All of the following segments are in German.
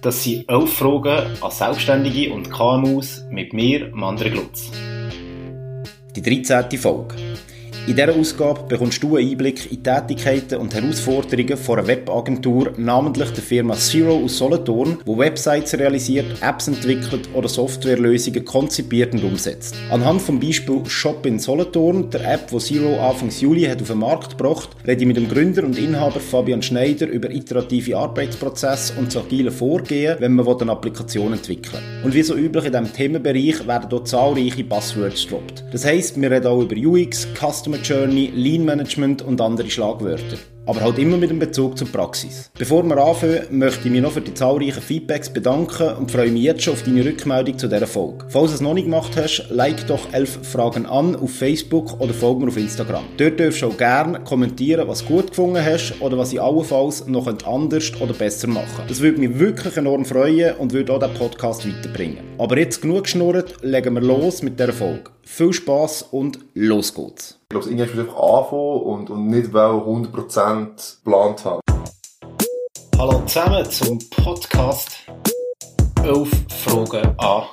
Das sind elf Fragen an Selbstständige und KMUs mit mir, Mandre Glutz. Die 13. Folge. In dieser Ausgabe bekommst du einen Einblick in Tätigkeiten und Herausforderungen von einer Webagentur, namentlich der Firma Zero aus Solothurn, die Websites realisiert, Apps entwickelt oder Softwarelösungen konzipiert und umsetzt. Anhand vom Beispiel Shop in Solothurn, der App, die Zero Anfang Juli hat auf den Markt gebracht, rede ich mit dem Gründer und Inhaber Fabian Schneider über iterative Arbeitsprozesse und das agile Vorgehen, wenn man eine Applikation entwickeln will. Und wie so üblich in diesem Themenbereich werden dort zahlreiche Buzzwords gedroppt. Das heisst, wir reden auch über UX, Customer Journey, Lean Management und andere Schlagwörter. Aber halt immer mit einem Bezug zur Praxis. Bevor wir anfangen, möchte ich mich noch für die zahlreichen Feedbacks bedanken und freue mich jetzt schon auf deine Rückmeldung zu dieser Folge. Falls du es noch nicht gemacht hast, like doch elf Fragen an auf Facebook oder folge mir auf Instagram. Dort darfst du auch gerne kommentieren, was du gut gefunden hast oder was ich allenfalls noch anders oder besser machen könnte. Das würde mich wirklich enorm freuen und würde auch den Podcast weiterbringen. Aber jetzt genug geschnurrt, legen wir los mit dieser Folge. Viel Spaß und los geht's. Ich glaube, irgendwann muss einfach anfangen und, und nicht weil 100% geplant haben. Hallo zusammen zum Podcast 11 Fragen an.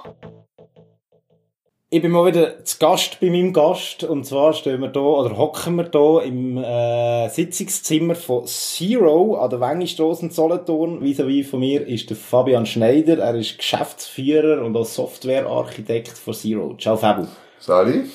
Ich bin mal wieder zu Gast bei meinem Gast und zwar stehen wir hier oder hocken wir hier im äh, Sitzungszimmer von Zero an der Wengistrasse in Solothurn. Vis-à-vis von mir ist der Fabian Schneider. Er ist Geschäftsführer und auch Softwarearchitekt von Zero. Ciao Fabu. Sali?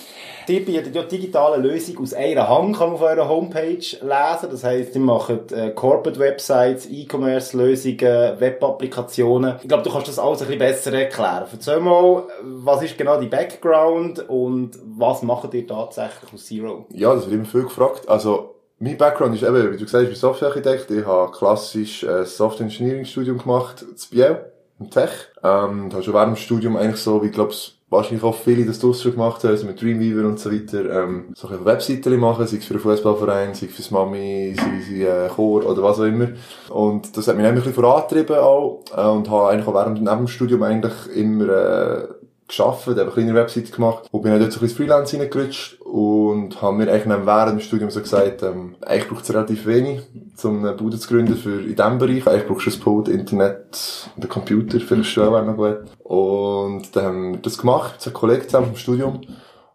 Die bietet ja digitale Lösung aus einer Hand, kann man auf eurer Homepage lesen. Das heisst, die machen äh, Corporate Websites, E-Commerce-Lösungen, Web-Applikationen. Ich glaube, du kannst das alles ein bisschen besser erklären. Erzähl mal, was ist genau die Background und was macht ihr tatsächlich aus Zero? Ja, das wird immer viel gefragt. Also, mein Background ist eben, wie du gesagt hast, ich bin Softwarearchitekt. Ich habe klassisch ein Software Engineering Studium gemacht, zu Biel, im Tech. Ähm, habe schon während dem Studium eigentlich so, wie ich glaube, wahrscheinlich auch viele das draussen gemacht haben, also mit Dreamweaver und so weiter, ähm, so ein Webseiten machen, sei es für einen Fußballverein, sei es fürs Mami, sei es äh, Chor oder was auch immer. Und das hat mich ein bisschen vorangetrieben auch, äh, und habe eigentlich auch während neben dem Studium eigentlich immer, äh, geschafft, habe kleine Websites gemacht und bin dann dort so ein bisschen Freelance reingerutscht und habe mir eigentlich während dem Studium so gesagt, ähm, eigentlich braucht es relativ wenig, um eine Bude zu gründen für in diesem Bereich. Eigentlich brauchst du ein Pult, Internet und einen Computer, vielleicht schon wäre noch gut. Und dann haben wir das gemacht, mit einem Kollegen zusammen vom Studium.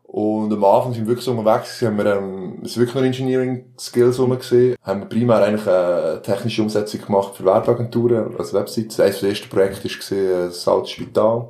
Und am Anfang sind wir wirklich so unterwegs, haben wir, ähm, es wirklich noch Engineering-Skills gesehen, haben wir primär eigentlich eine technische Umsetzung gemacht für Werbeagenturen, als Websites. Eines der ersten Projekte war gesehen, das alte.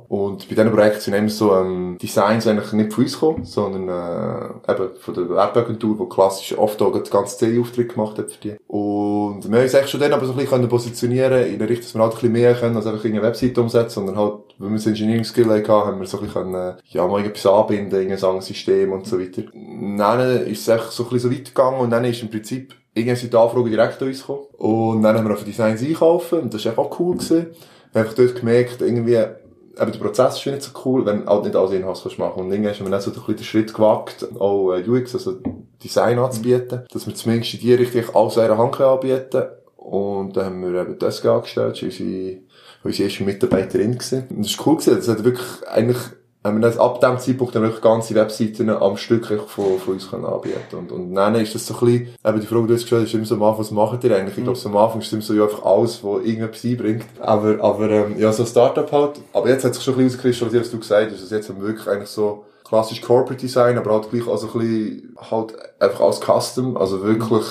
Und bei diesen Projekten sind eben so, ähm, Designs eigentlich nicht von uns gekommen, sondern, äh, eben von der Werbeagentur, die klassisch oft auch den ganzen CD-Auftritt gemacht hat für die. Und wir haben uns eigentlich schon dann aber so ein bisschen positionieren in der Richtung, dass wir halt ein bisschen mehr können, als einfach eine Webseite umsetzen, sondern halt, wenn wir das Engineering-Skill hatten, haben wir so ein bisschen, ja, mal irgendwas anbinden, irgendein System und so weiter. Dann ist es echt so ein bisschen so weitergegangen und dann ist im Prinzip irgendwann sind die Anfragen direkt an uns gekommen. Und dann haben wir auf Designs einkaufen und das war auch cool gewesen. Wir haben einfach dort gemerkt, irgendwie, eben der Prozess ist nicht so cool, wenn halt nicht alles in-house kannst machen. Und irgendwann haben wir dann so ein bisschen den Schritt gewagt, auch äh, UX, also Design anzubieten, dass wir zumindest in die Richtung alles in Hand anbieten Und dann haben wir eben das angestellt, unsere, unsere erste Mitarbeiterin gewesen. Und das war cool gewesen, das hat wirklich eigentlich haben wir das ab dem Zeitpunkt dann wirklich ganze Webseiten am Stück von, von uns können anbieten und, und dann ist das so ein bisschen, eben die Frage, die du gestellt hast, ist immer so am Anfang, was macht ihr eigentlich? Ich glaube, so am Anfang ist es immer so, ja, einfach alles, was irgendetwas einbringt. Aber, aber, ähm, ja, so ein Startup halt. Aber jetzt hat sich schon ein bisschen auskristallisiert, was du gesagt hast, also jetzt haben wir wirklich eigentlich so, klassisch Corporate Design, aber halt gleich also ein bisschen, halt einfach als Custom, also wirklich,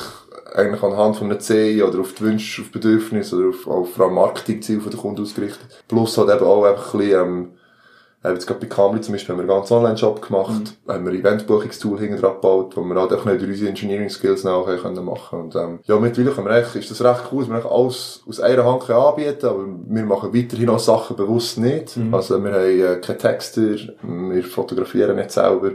eigentlich anhand von einem C oder auf die Wünsche, auf Bedürfnisse oder auf, auf vor allem Marketingziel von der Kunden ausgerichtet. Plus halt eben auch einfach ein bisschen, ähm, jetzt gerade bei Camry zum Beispiel haben wir einen ganzen Online-Shop gemacht, mhm. haben wir ein Eventbuchungstool hinten dran gebaut, wo wir halt auch nicht durch unsere Engineering-Skills nachher können machen Und, ähm, ja, mittlerweile haben wir echt, ist das recht cool, dass wir alles aus einer Hand anbieten aber wir machen weiterhin auch Sachen bewusst nicht. Mhm. Also, wir haben äh, keine Texter, wir fotografieren nicht selber.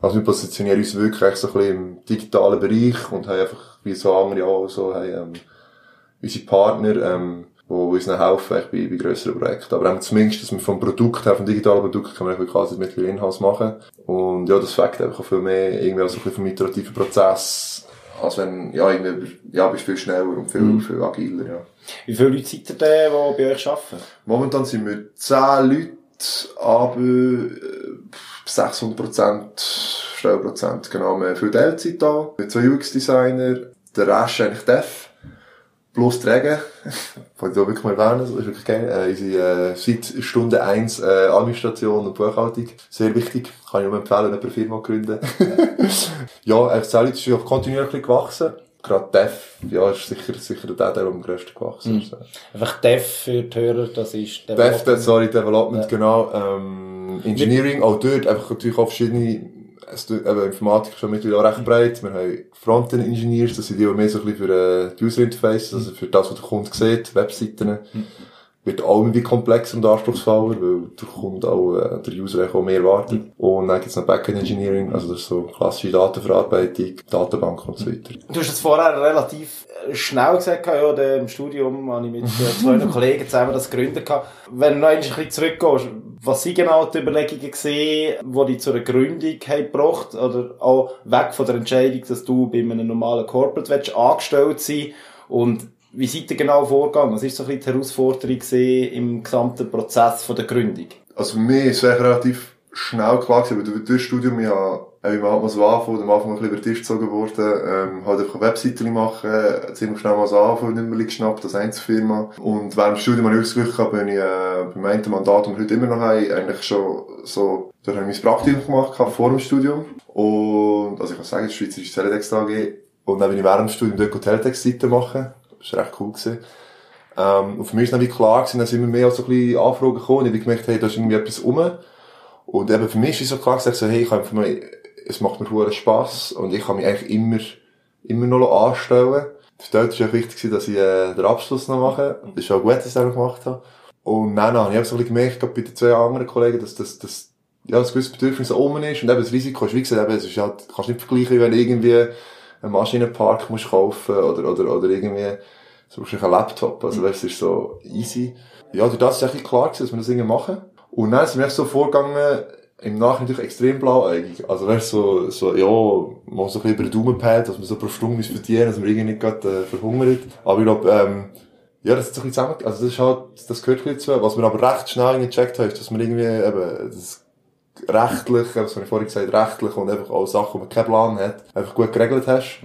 Also, wir positionieren uns wirklich so ein bisschen im digitalen Bereich und haben einfach, wie so andere auch so, haben, ähm, unsere Partner, ähm, wo uns dann helfen bei, bei grösseren Projekten. Aber auch zumindest, dass wir vom Produkt her, vom digitalen Produkt, kann man quasi mit Inhouse machen. Und ja, das fängt einfach viel mehr irgendwie auch so ein bisschen vom iterativen Prozess, als wenn, ja, irgendwie, ja, bist viel schneller und viel, mhm. viel agiler, ja. Wie viele Leute seid ihr denn, die bei euch arbeiten? Momentan sind wir 10 Leute, aber 600 Prozent, Stellprozent, genau. Wir haben viel Teilzeit da, wir zwei UX-Designer, der Rest eigentlich Dev plus Träger Wollte ich auch wirklich mal erwähnen, das ist wirklich geil. Äh, unsere, äh, seit Stunde 1 äh, Administration und Buchhaltung. Sehr wichtig. Kann ich nur empfehlen, eine Firma gründen. ja, äh, Sellit ist auch kontinuierlich gewachsen. Gerade Dev, ja, ist sicher, sicher der, der am grössten gewachsen ist. Einfach Dev für die Hörer, das ist Dev, Development. sorry, Development, Ja. genau. Ähm, Engineering, auch dort, einfach natürlich auch verschiedene, es, eben, Informatik ist schon mittlerweile auch recht breit. Wir haben Frontend-Engineers, das sind die, die mehr so ein bisschen für äh, die User-Interfaces, also für das, was der Kunde sieht, Webseiten. Wird auch irgendwie komplexer und anspruchsvoller, weil der Kunde auch, äh, der User auch mehr erwartet. Und dann gibt's noch Backend-Engineering, also das ist so klassische Datenverarbeitung, Datenbank und so weiter. Du hast es vorher relativ äh, schnell gesagt, ja, im Studium habe ich mit äh, zwei Kollegen zusammen das gegründet. Wenn du noch ein bisschen zurückgehst, was sind genau die Überlegungen gesehen, die dich zu einer Gründung haben gebracht oder auch weg von der Entscheidung, dass du bei einem normalen Corporate willst, angestellt sein und wie seid ihr genau vorgegangen? Was ist so ein bisschen die Herausforderung gewesen im gesamten Prozess von der Gründung? Also mich ist es relativ schnell klar gewesen, weil durch das Studium ja, wie man halt mal so anfangen, am Anfang ein bisschen über den Tisch gezogen worden, ähm, halt einfach eine Webseite machen, äh, ziemlich schnell mal so anfangen, nicht mehr geschnappt, als Einzelfirma. Und während dem Studium habe ich das Glück gehabt, bin ich, äh, beim einen Mandat, das wir heute immer noch haben, eigentlich schon so, da habe ich mein Praktikum gemacht, gehabt, vor dem Studium. Und, also ich kann sagen, Schweizerische Teletext AG. Und dann bin ich während dem Studium dort Teletext-Seiten machen. Das war recht cool gewesen. Ähm, und für mich ist dann wie klar gewesen, dass immer mehr so ein bisschen Anfragen gekommen. Ich habe gemerkt, hey, da ist irgendwie etwas rum. Und eben für mich ist es so klar gesagt, so, hey, ich kann einfach mal, es macht mir hohen Spass und ich kann mich eigentlich immer, immer noch anstellen. Für dort ist auch wichtig dass ich äh, den Abschluss noch mache. Das ist auch gut, dass ich das auch gemacht habe. Und dann habe ich auch so ein bisschen gemerkt, gerade bei den zwei anderen Kollegen, dass das, das, ja, das gewisse Bedürfnis oben ist und eben das Risiko ist, wie gesagt, eben, es ist halt, kannst nicht vergleichen, wenn du irgendwie einen Maschinenpark musst kaufen oder, oder, oder irgendwie, so einen Laptop. Also, es ist so easy. Ja, durch das ist eigentlich klar gewesen, dass wir das irgendwie machen. Und dann sind wir so vorgegangen, im Nachhinein natürlich extrem blauäugig. Also, weißt, so, so, ja, mal so ein bisschen über den Daumen peilt, dass wir so pro Stunde verdienen, dass wir irgendwie nicht gerade, äh, verhungert. Aber ich glaube, ähm, ja, das ist so ein bisschen zusammen, also das ist halt, das gehört ein bisschen dazu. Was wir aber recht schnell gecheckt haben, ist, dass wir irgendwie eben, das rechtlich, was ich vorhin gesagt habe, rechtlich und einfach auch Sachen, wo man keinen Plan hat, einfach gut geregelt hast.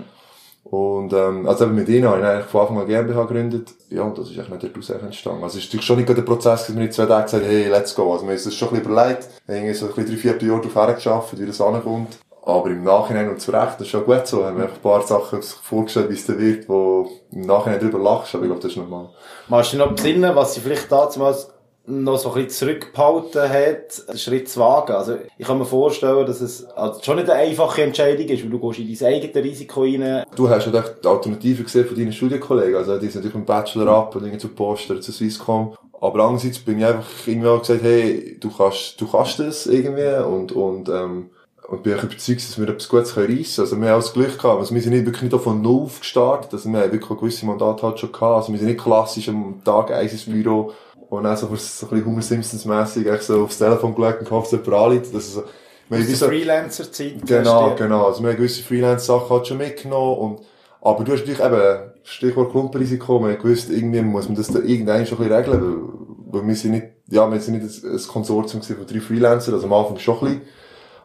Und, ähm, also eben mit ihnen habe ich eigentlich von Anfang an GmbH gegründet. Ja, und das ist eigentlich nicht daraus entstanden. Also es ist natürlich schon nicht der Prozess, dass wir in zwei Tagen gesagt hey, let's go. Also wir haben uns das schon ein bisschen überlegt. Wir haben irgendwie so ein bisschen drei, vier Jahre darauf hergeschafft, wie das ankommt. Aber im Nachhinein und zu Recht, das ist schon gut so. Haben wir ein paar Sachen vorgestellt, wie es dann wird, wo im Nachhinein drüber lachst. Aber ich glaube, das ist normal. Magst du dich noch besinnen, was sie vielleicht damals noch so ein bisschen zurückgehalten hat, einen Schritt zu wagen? Also, ich kann mir vorstellen, dass es also schon nicht eine einfache Entscheidung ist, weil du gehst in dein eigenes Risiko rein. Du hast ja echt die Alternative gesehen von deinen Studienkollegen. Also, die sind natürlich im Bachelor ab und irgendwie zu Poster, zu Swisscom. Aber andererseits bin ich einfach irgendwie auch gesagt, hey, du kannst, du kannst das irgendwie und, und, ähm, und bin auch überzeugt, dass wir etwas Gutes reissen können. Also, wir haben auch das Glück gehabt. Also, wir sind nicht wirklich nicht von Null gestartet. Also, wir haben wirklich gewisse Mandate halt schon gehabt. Also, wir sind nicht klassisch am Tag eins ins Büro und dann so, so ein bisschen Homer Simpsons-mässig, echt so aufs Telefon gelegt und gehofft, dass jemand ist so, Aus der Freelancer-Zeit. Genau, genau. Also wir haben gewisse Freelance-Sachen halt schon mitgenommen und, aber du hast natürlich eben, Stichwort Klumpenrisiko, haben gewusst, irgendwie muss man das da irgendwann schon ein bisschen regeln, weil, weil wir sind nicht, ja, wir sind nicht ein, ein Konsortium von drei Freelancern, also am Anfang schon ein bisschen,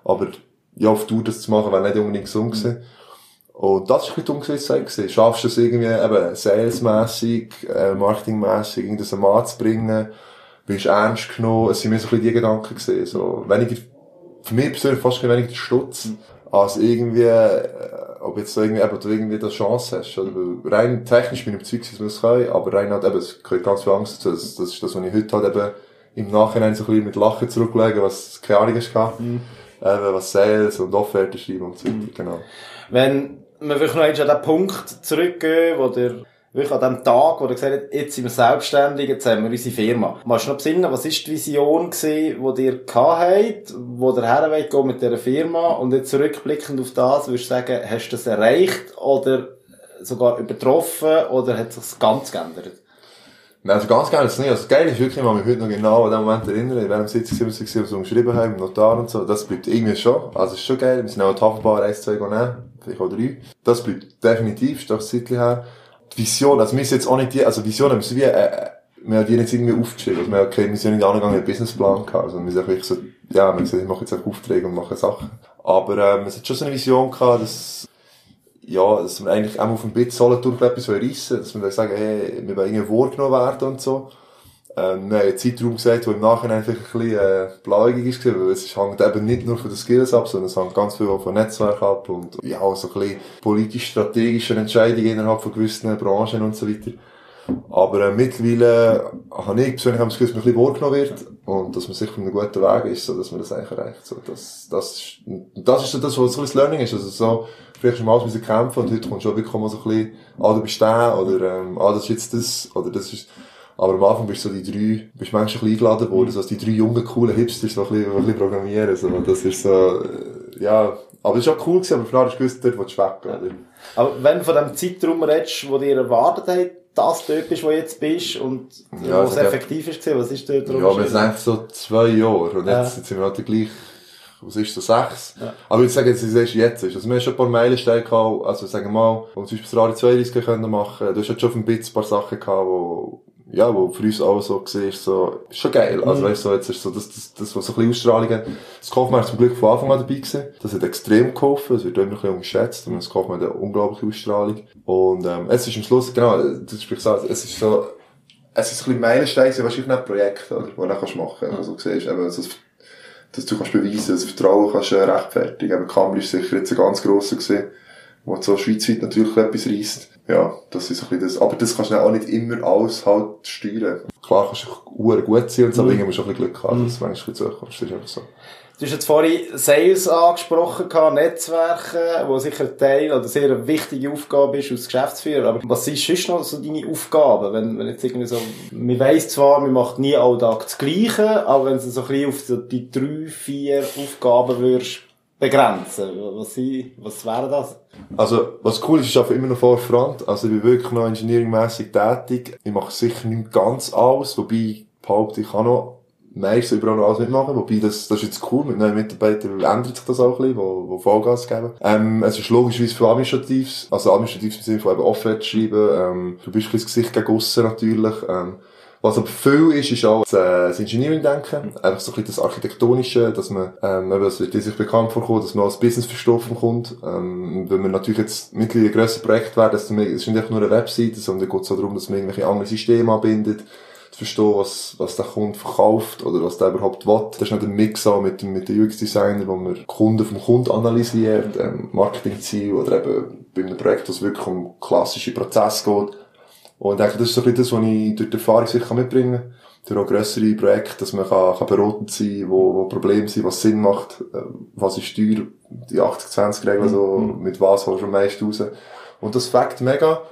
aber ja, auf Tour das zu machen, wäre nicht unbedingt gesund gewesen. Und das ist ein bisschen gewesen. Schaffst du es irgendwie eben salesmässig, äh, marketingmässig, irgendwas am Mann zu bringen, bist ernst genommen, es sind mir so ein bisschen die Gedanken gewesen, so, weniger, für mich persönlich fast weniger der Stutz, als irgendwie, äh, ob jetzt so irgendwie, eben, du irgendwie eine Chance hast, oder? Weil rein technisch bin ich überzeugt, dass wir es können, aber rein halt eben, es gehört ganz viel Angst dazu, das, das ist das, was ich heute halt eben im Nachhinein so ein bisschen mit Lachen zurücklege, was keine Ahnung ist gehabt, eben, was Sales und Offerten schreiben und so weiter, genau. Wenn wir wirklich noch an den Punkt zurückgehen, wo der wirklich an dem Tag, wo er gesagt hat, jetzt sind wir selbstständig, jetzt haben wir unsere Firma. Magst du noch besinnen, was ist die Vision gewesen, die ihr gehabt habt, wo der Herr mit dieser Firma und jetzt zurückblickend auf das, würdest du sagen, hast du das erreicht oder sogar übertroffen oder hat sich ganz geändert? Nein, also ganz geil ist es nicht. Also geil ist wirklich, ich kann mich heute noch genau an den Moment erinnern, in welchem Sitz wir waren, was wir geschrieben haben, im Notar und so. Das bleibt irgendwie schon. Also ist schon geil. Wir sind auch die Hafenbar 1, 2 nehmen. Vielleicht auch 3. Das bleibt definitiv, ist doch Zeitchen her. Die Vision, also wir sind jetzt auch nicht die, also Vision haben wir wie, äh, wir haben die nicht irgendwie aufgeschrieben. Also wir haben keine, wir sind nicht angegangen, einen Businessplan gehabt. Also wir sind wirklich so, ja, wir gesagt, ich mache jetzt einfach Aufträge und mache Sachen. Aber, ähm, es hat schon so eine Vision gehabt, dass, ja, dass wir eigentlich auch auf dem Bit Solothurn etwas reissen dass wir dann sagen, hey, wir wollen irgendwie wahrgenommen werden und so. Ähm, wir Zeitraum gesagt, der im Nachhinein vielleicht ein bisschen, äh, blauäugig ist gewesen, weil es hängt eben nicht nur von den Skills ab, sondern es hängt ganz viel von Netzwerk ab und, ja, auch so ein bisschen politisch-strategische Entscheidungen innerhalb von gewissen Branchen und so weiter. Aber äh, mittlerweile habe ich persönlich das Gefühl, dass man ein bisschen wahrgenommen wird und dass man sich auf einem guten Weg ist, so dass man das eigentlich erreicht. So, das, das, ist, das ist so das, was so das Learning ist. Also so, vielleicht schon mal müssen kämpfen und heute kommt schon wirklich mal so ein bisschen, ah, du bist der, oder, ähm, ah, das ist jetzt das, oder das ist, aber am Anfang bist du so die drei, bist manchmal ein bisschen eingeladen worden, so als die drei jungen, coolen Hipsters, so ein bisschen, ein bisschen programmieren, so, das ist so, äh, ja, aber es ist auch cool gewesen, aber vorher hast du gewusst, dort willst du weg, oder? Aber wenn du von dem Zeitraum redest, wo dir erwartet hat, das dort bist, wo du jetzt bist und Ja, wo es effektiv ist, gewesen, was ist dort Ja, wir sind eigentlich so zwei Jahre. Und jetzt, jetzt sind wir halt gleich, was ist so, sechs. Ja. Aber ich sage jetzt, es ist jetzt ist. Also wir haben schon ein paar Meilensteine gehabt, also sagen wir mal, wo wir zum Beispiel das Radio 32 können machen. Du hast halt schon auf dem Bits ein paar Sachen gehabt, wo, ja, wo für uns auch so ist, so, ist schon geil. Also weißt du, so, jetzt ist so, das, das, das, was so ein bisschen Ausstrahlung hat. Das Kaufmann ist zum Glück von Anfang an dabei gewesen. Das hat extrem geholfen. Es wird immer ein bisschen unterschätzt. Und das Kaufmann hat eine unglaubliche Ausstrahlung. Und, ähm, es ist am Schluss, genau, das sprichst du an, es ist so, es ist ein bisschen Meilenstein, gewesen, wahrscheinlich nicht Projekt, oder, wo du dann kannst machen. Also, du siehst, eben, so, dass du kannst beweisen, das Vertrauen kannst äh, rechtfertigen. Eben, Kammer ist sicher jetzt ein ganz grosser gewesen, wo so schweizweit natürlich etwas reisst. Ja, das ist ein bisschen das. Aber das kannst du auch nicht immer alles halt steuern. Klar kannst du auch gut sein und so, aber irgendwie musst du auch ein bisschen Glück haben, dass du manchmal ein bisschen zukommst. Das ist einfach so. Du hast jetzt vorhin Sales angesprochen, Netzwerke, wo sicher ein Teil oder sehr eine wichtige Aufgabe ist als Geschäftsführer. Aber was sind sonst noch so deine Aufgaben? Wenn, wenn jetzt irgendwie so, man weiss zwar, man macht nie alltag das Gleiche, aber wenn du so ein bisschen auf so die drei, vier Aufgaben würdest begrenzen, was, sind, was wäre das? Also, was cool ist, ich arbeite immer noch vor Front. Also, ich bin wirklich noch engineeringmässig tätig. Ich mache sicher nicht ganz alles, wobei behaupte, ich kann noch meistens überall noch alles mitmachen. Wobei, das, das ist jetzt cool. Mit neuen Mitarbeitern ändert sich das auch ein bisschen, wo, wo Vollgas geben. Ähm, es ist logischerweise für Administratives. Also, Administratives im Sinne von eben Offerte schreiben. Ähm, du bist ein bisschen das Gesicht gegen aussen natürlich. Ähm, was aber viel ist, ist auch das, äh, das Engineering-Denken. Einfach so ein bisschen das Architektonische, dass man, ähm, eben, das wird sich bekannt vorkommen, dass man als Business-Verstoffen kommt. Ähm, wenn man natürlich jetzt mittlerweile ein grösser Projekt wäre, dass man, es ist nicht einfach nur eine Webseite, sondern geht es auch darum, dass man irgendwelche anderen Systeme anbindet, zu verstehen, was, was der Kunde verkauft oder was der überhaupt will. Das ist nicht ein Mix auch mit, dem- mit den UX-Designer, wo man Kunden vom Kunden analysiert, ähm, Marketingziel oder eben bei einem Projekt, wo es wirklich um klassische Prozesse geht. Und ich denke, das ist so ein bisschen das, was ich durch die Erfahrung sicher mitbringen kann. Durch auch grössere Projekte, dass man kann, kann beratend sein, wo, wo Probleme sind, was Sinn macht, äh, was ist teuer, die 80-20-Regel, so, mit was holst du am meisten raus. Und das fängt mega.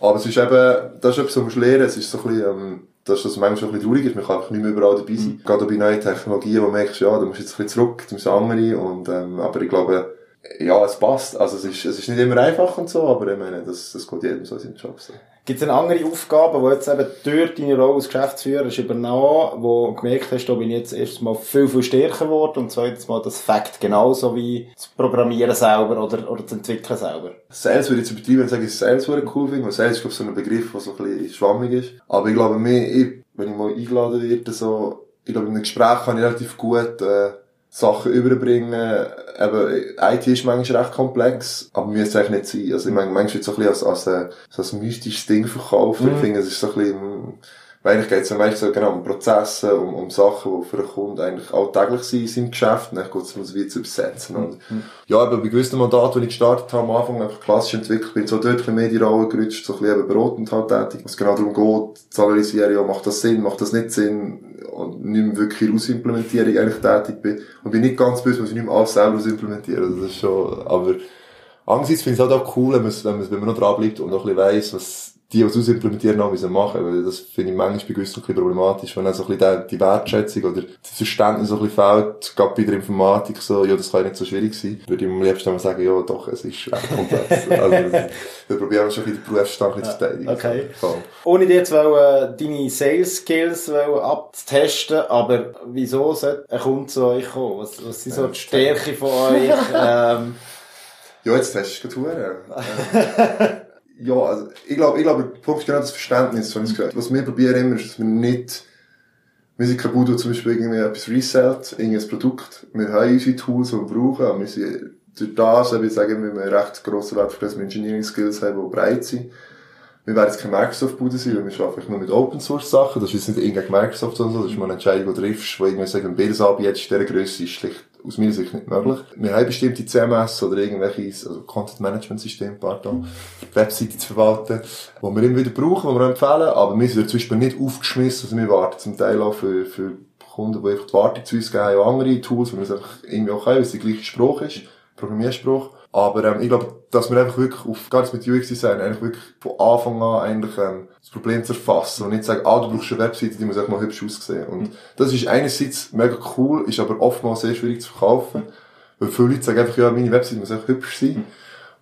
Aber es ist eben, das ist etwas, was musst lernen. Es ist so ein bisschen, ähm, dass das manchmal ein bisschen traurig ist. Man kann einfach nicht mehr überall dabei sein. Gerade auch bei neuen Technologien, wo du merkst, ja, du musst jetzt ein bisschen zurück, du musst andere. Und, ähm, aber ich glaube, ja, es passt. Also es ist, es ist nicht immer einfach und so, aber ich meine, das, das geht jedem so in seinem Job. So. Gibt es denn andere Aufgaben, die jetzt eben durch deine Rolle als Geschäftsführer hast übernommen, wo du gemerkt hast, da bin ich jetzt erstens mal viel, viel stärker geworden und zweitens mal das Fakt genauso wie das Programmieren selber oder, oder das Entwickeln selber? Sales würde ich jetzt übertreiben, wenn ich sage, dass ich Sales würde cool finde, weil Sales ist, glaube ich, so ein Begriff, der so ein bisschen schwammig ist. Aber ich glaube, mir, ich, wenn ich mal eingeladen werde, so, ich glaube, in einem Gespräch kann ich relativ gut, äh, Sachen überbringen. Eben, IT ist manchmal recht komplex, aber müsste es eigentlich nicht sein. Also, ich meine, manchmal wird es so ein bisschen als, als, äh, so ein mystisches Ding verkauft. Ich finde, es ist so ein bisschen, mm, weil eigentlich geht es ja meistens so genau um Prozesse, um, um Sachen, die für einen Kunden eigentlich alltäglich sind in seinem Geschäft. Und dann geht es um es wie zu übersetzen. Und, ja, aber bei gewissen Mandaten, die ich gestartet habe, am Anfang einfach klassisch entwickelt, bin so dort ein bisschen mehr die Rolle gerutscht, so ein bisschen eben beratend halt tätig. Was genau darum geht, zu analysieren, ja, macht das Sinn, macht das nicht Sinn, und nicht mehr wirklich in Ausimplementierung eigentlich tätig bin. Und bin nicht ganz böse, muss ich nicht mehr alles selber ausimplementieren. Also das ist schon, aber andererseits finde ich es halt auch cool, wenn man, wenn man, wenn man noch dran bleibt und noch ein bisschen weiss, was die, die es ausimplementieren, auch müssen machen. Weil das finde ich manchmal bei gewissen ein bisschen problematisch, wenn dann so ein bisschen die Wertschätzung oder das Verständnis so ein bisschen fehlt, gerade bei der Informatik so, ja, das kann ja nicht so schwierig sein. Würde ich am liebsten mal sagen, ja, doch, es ist echt komplex. also, wir probieren schon ein bisschen den Berufsstand bisschen zu verteidigen. okay. Voll. Ohne dir jetzt wollen, äh, deine Sales Skills abzutesten, aber wieso sollte ein Kunde zu euch kommen? Was, was sind so die Stärken von euch? ähm, Ja, jetzt hast du gerade Ja, also, ich glaube, ich glaube, der Punkt genau das Verständnis, wenn ich gesagt Was wir probieren immer, ist, dass wir nicht, wir sind kein der zum Beispiel irgendwie etwas resellt, irgendein Produkt. Wir haben unsere Tools, die wir brauchen, aber wir sind durch das, ich sagen, wir einen recht grossen Wert für das Engineering Skills haben, die breit sind. Wir werden jetzt kein Microsoft-Bude sein, weil wir arbeiten nur mit Open-Source-Sachen. Das ist jetzt nicht irgendein Microsoft oder so, das ist mal eine Entscheidung, die triffst, wo irgendwie sagen, beides anbietet, in dieser Größe ist schlicht aus meiner Sicht nicht möglich. Wir haben bestimmte CMS oder irgendwelche, also Content-Management-Systeme, pardon, Webseite zu verwalten, die wir immer wieder brauchen, die wir empfehlen, aber wir sind zum Beispiel nicht aufgeschmissen, also wir warten zum Teil auch für, für Kunden, die einfach die Wartung zu uns geben, auch andere Tools, wo wir es einfach irgendwie auch können, weil es der gleiche Spruch ist, Programmierspruch. Aber ähm, ich glaube, dass wir einfach wirklich auf, gar nicht mit UX-Design, eigentlich wirklich von Anfang an eigentlich ähm, das Problem zu erfassen und nicht sagen, ah, du brauchst eine Webseite, die muss einfach mal hübsch aussehen. Und das ist einerseits mega cool, ist aber oftmals sehr schwierig zu verkaufen, weil viele Leute sagen einfach, ja, meine Webseite muss einfach hübsch sein.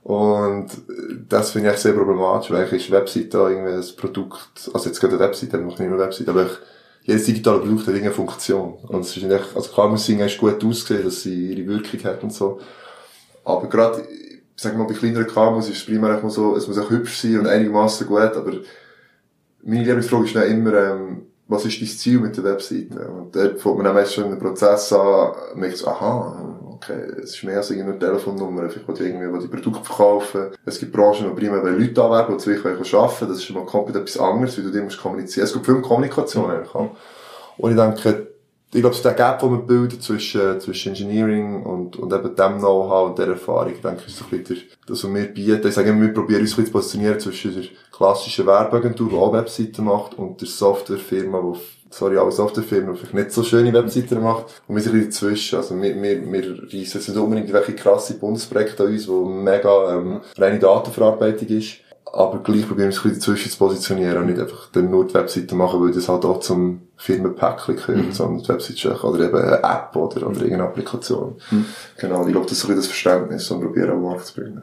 Und äh, das finde ich echt sehr problematisch, weil eigentlich ist Webseite da irgendwie ein Produkt, also jetzt gerade eine Webseite, ich mache nicht mehr Webseite, aber ich, jedes digitale Produkt hat irgendeine Funktion. Und es ist echt, also klar muss sie gut aussehen, dass sie ihre Wirkung hat und so. Aber gerade, sag mal, bei kleineren KMUs ist es primär einfach so, es muss auch hübsch sein und einigermaßen gut, aber meine Lieblingsfrage ist dann immer, ähm, was ist dein Ziel mit der Webseite? Und dort fängt man dann meist schon einen Prozess an, merkt so, aha, okay, es ist mehr als irgendwie nur Telefonnummer, vielleicht will ich irgendwie die Produkte verkaufen. Es gibt Branchen, die primär Leute anwerben, die zu euch arbeiten, das ist mal komplett etwas anderes, wie du dir musst kommunizieren. Es gibt viel Kommunikation eigentlich. Und ich denke, ich glaube, der Gap, den wir bilden zwischen, zwischen Engineering und, und eben dem Know-how und der Erfahrung, ich denke, ist so ein bisschen das, was wir bieten. Ich sage immer, wir probieren uns ein bisschen zu positionieren zwischen der klassischen Werbeagentur, die auch Webseiten macht, und der Softwarefirma, die sorry, alle Softwarefirmen, die vielleicht nicht so schöne Webseiten macht. Und wir sind ein bisschen dazwischen. Also wir, wir, wir reissen jetzt nicht unbedingt welche krasse Bundesprojekte an uns, wo mega, ähm, reine Datenverarbeitung ist. Aber gleich probieren wir uns ein bisschen dazwischen zu positionieren und nicht einfach dann nur die Webseite machen, weil das halt auch zum Firmenpäckchen gehört, mhm. sondern die Webseite oder eben eine App oder, oder irgendeine Applikation. Mhm. Genau, ich glaube, das ist ein bisschen das Verständnis und probieren am Markt zu bringen.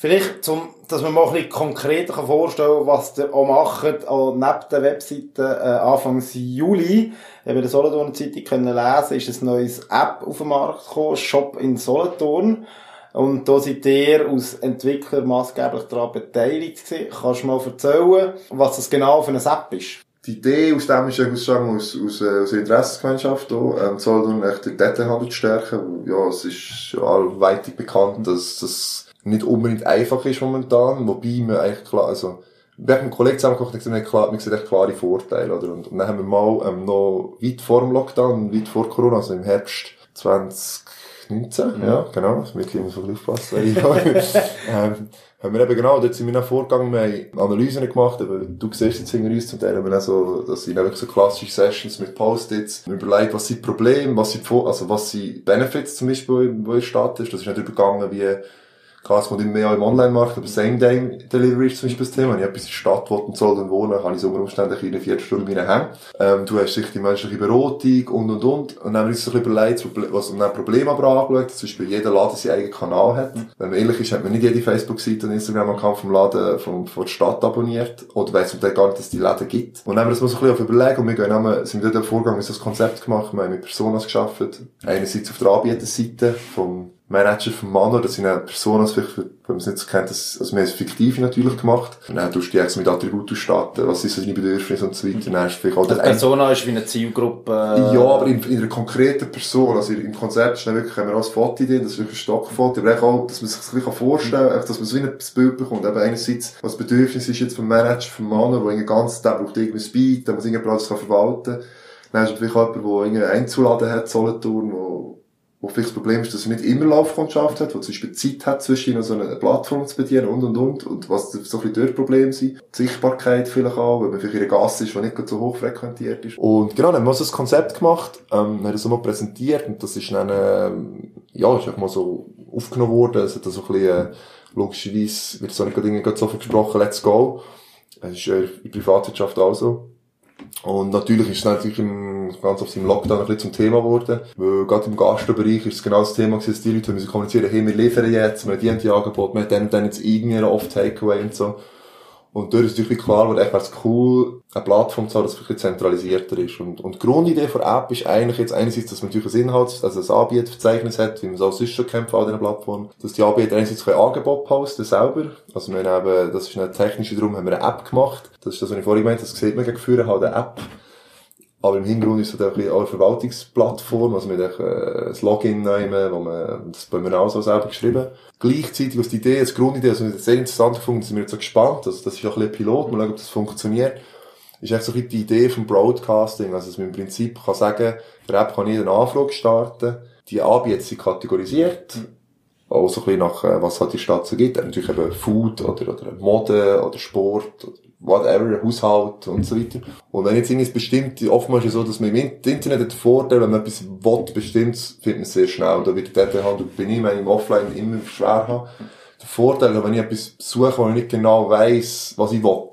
Vielleicht, zum, dass man mal ein bisschen konkreter vorstellen kann, was ihr auch macht, auch neben der Webseite, äh, Anfang Juli, wenn wir der Solothurn Zeitung können lesen, ist ein neues App auf den Markt gekommen, Shop in Solothurn. Und da seid ihr als Entwickler maßgeblich daran beteiligt gewesen. Kannst du mal erzählen, was das genau für eine App ist? Die Idee aus dem ist eigentlich aus, aus, äh, aus der Interessensgemeinschaft hier, ähm, Solothurn echt den Detailhandel zu stärken. Ja, es ist ja allweitig bekannt, dass das nicht unbedingt einfach ist momentan, wobei wir eigentlich klar, also, wir haben mit einem Kollegen zusammengekocht und gesagt, klar, wir sehen echt klare Vorteile, oder? Und, und dann haben wir mal, ähm, noch weit vor dem Lockdown, weit vor Corona, also im Herbst 2019, mhm. ja, genau, das mit immer so aufpassen, ähm, haben wir eben genau, dort sind wir noch vorgegangen, wir haben Analysen gemacht, aber du siehst jetzt hinter uns zum Teil, haben wir auch so, das sind wirklich so klassische Sessions mit Post-its, wir überlegt, was sind Probleme, was sind, also was sind Benefits zum Beispiel, wo in der Stadt ist, das ist nicht übergegangen, wie, Klar, es kommt immer mehr im Online-Markt, aber Same-Day-Delivery ist zum Beispiel das Thema. Wenn ich etwas in der Stadt und soll dann wohnen, kann ich so unter Umständen in einer Viertelstunde meine Hänge. Ähm, du hast sicher die menschliche Beratung und, und, und. Und dann haben wir uns ein bisschen überlegt, was wir ein Problem aber angeschaut, zum Beispiel jeder Laden seinen eigenen Kanal hat. Wenn man ehrlich ist, hat man nicht jede Facebook-Seite und Instagram-Account vom Laden, vom, von der Stadt abonniert. Oder weiss man gar nicht, dass es die Läden gibt. Und dann haben wir das mal so ein bisschen auf überlegen und wir gehen haben, sind wir dort im Vorgang so ein Konzept gemacht, wir haben mit Personas geschafft. Einerseits auf der Anbieterseite vom Manager vom Mano, das sind eine Personen, also vielleicht, wenn man es nicht so kennt, das, also wir haben es fiktiv natürlich gemacht. Und dann tust du die mit Attributen starten, was sind so deine Bedürfnisse und so weiter. Dann hast du vielleicht auch also Persona ist wie eine Zielgruppe. Ja, aber in, in einer konkreten Person, also im Konzept ist dann wirklich, haben wir auch ein Foto drin, das ist wirklich ein Stockfoto, aber auch, dass man sich das ein bisschen vorstellen kann, dass man so wie ein Bild bekommt. Eben einerseits, was das Bedürfnis ist jetzt vom Manager, vom Mano, der ganz, der braucht irgendwie Speed, der muss irgendwie alles verwalten. Dann hast du vielleicht auch jemanden, der irgendwie einen Einzuladen hat, Solothurn, wo wo vielleicht das Problem ist, dass er nicht immer Laufkundschaft hat, wo zum Beispiel Zeit hat, zwischen so eine Plattform zu bedienen und und und, und was so ein bisschen dort Probleme sind. Die Sichtbarkeit vielleicht auch, weil man vielleicht in einer Gasse ist, die nicht so hoch frequentiert ist. Und genau, dann haben wir so ein Konzept gemacht, ähm, haben das mal präsentiert und das ist dann, ähm, ja, ist auch mal so aufgenommen worden, es hat da so ein bisschen, äh, logischerweise wird so nicht gerade so viel gesprochen, let's go. Es ist ja in Privatwirtschaft auch so. Und natürlich ist es natürlich im, ganz oft im Lockdown ein bisschen zum Thema geworden. Weil gerade im Gastbereich ist es genau das Thema gewesen, dass die Leute müssen kommunizieren, hey, wir liefern jetzt, wir haben die, die Angebot, wir haben dann, dann jetzt irgendwie oft Takeaway und so. Und dort ist natürlich klar, wo wäre es cool, eine Plattform zu haben, die ein zentralisierter ist. Und, und die Grundidee der App ist eigentlich jetzt einerseits, dass man natürlich ein Inhalt, also ein Anbieterverzeichnis hat, wie man es auch sonst schon kennt von all diesen Plattformen, dass die Anbieter einerseits ein Angebot posten selber. Also wir haben eben, das ist eine technische, darum haben wir eine App gemacht. Das ist das, was ich vorhin gemeint habe, das sieht man gegen halt eine App Aber im Hintergrund ist es halt auch eine Verwaltungsplattform, also mit ein Login nehmen, wo man, das bei mir auch so selber geschrieben. Gleichzeitig, was die Idee, als Grundidee, also sehr interessant gefunden, sind wir jetzt so gespannt, also das ist auch ein bisschen Pilot, mal schauen, ob das funktioniert, ist echt so ein bisschen die Idee vom Broadcasting, also dass man im Prinzip kann sagen, der App kann jeder eine Anfrage starten, die Anbieter sind kategorisiert, auch so ein bisschen nach, äh, was halt die Stadt so gibt, natürlich eben Food oder, oder Mode oder Sport oder whatever, Haushalt und so weiter. Und wenn jetzt irgendwas bestimmt, oftmals ist es so, dass man im Internet den Vorteil, wenn man etwas will, bestimmt, findet man es sehr schnell. Da wird der Handel bei ihm im Offline immer schwer haben. Der Vorteil, wenn ich etwas suche, wo ich nicht genau weiss, was ich will,